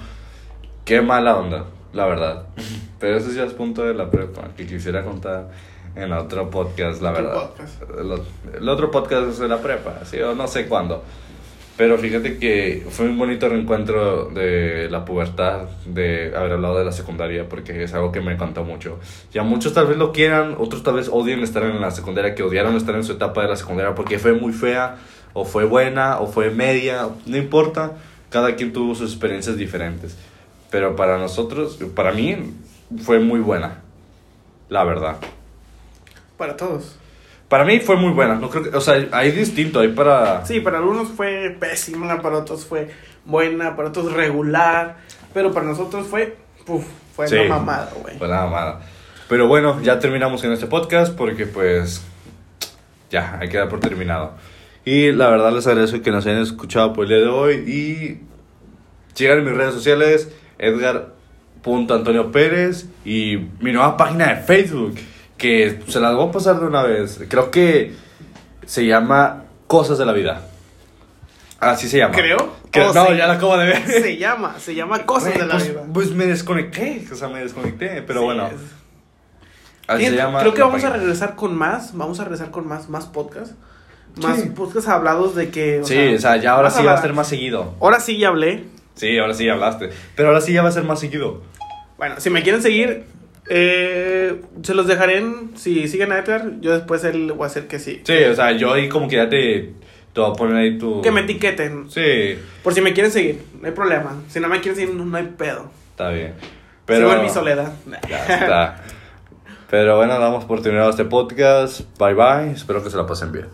Qué mala onda, la verdad. Pero eso ya es punto de la prepa, que quisiera contar en otro podcast, la verdad. podcast. El, el otro podcast es de la prepa, sí, o no sé cuándo. Pero fíjate que fue un bonito reencuentro de la pubertad, de haber hablado de la secundaria, porque es algo que me encantó mucho. Ya muchos tal vez lo quieran, otros tal vez odien estar en la secundaria, que odiaron estar en su etapa de la secundaria porque fue muy fea, o fue buena, o fue media, no importa, cada quien tuvo sus experiencias diferentes. Pero para nosotros, para mí, fue muy buena, la verdad. Para todos. Para mí fue muy buena, no creo que, o sea, hay distinto, hay para... Sí, para algunos fue pésima, para otros fue buena, para otros regular, pero para nosotros fue, puf, fue Sí. una mamada, güey. Fue nada mala. Pero bueno, ya terminamos en este podcast porque pues ya, hay que dar por terminado. Y la verdad les agradezco que nos hayan escuchado por el día de hoy y sigan en mis redes sociales, Edgar.antonio Pérez y mi nueva página de Facebook, que se las voy a pasar de una vez. Creo que se llama Cosas de la Vida. Así se llama. Creo. Creo- no, sí. ya la acabo de ver. Se llama, se llama Cosas Güey, de la pues, Vida. Pues me desconecté, o sea, me desconecté, pero Sí, bueno. Así se llama. Creo que vamos a regresar con más, vamos a regresar con más, más podcasts. Más Sí. podcasts hablados de que... o Sí, sea, o sea, ya ahora sí va a ser más seguido. Ahora sí ya hablé. Sí, ahora sí ya hablaste. Pero ahora sí ya va a ser más seguido. Bueno, si me quieren seguir, eh, se los dejaré en... Si siguen a Edgar, yo después él voy a hacer que sí. Sí, o sea, yo ahí como que ya te, te voy a poner ahí tu... Que me etiqueten. Sí, Por si me quieren seguir, no hay problema. Si no me quieren seguir, no, no hay pedo. está bien. Pero... Sigo en mi soledad. Ya está. Pero bueno, damos por terminado este podcast. Bye bye. Espero que se la pasen bien.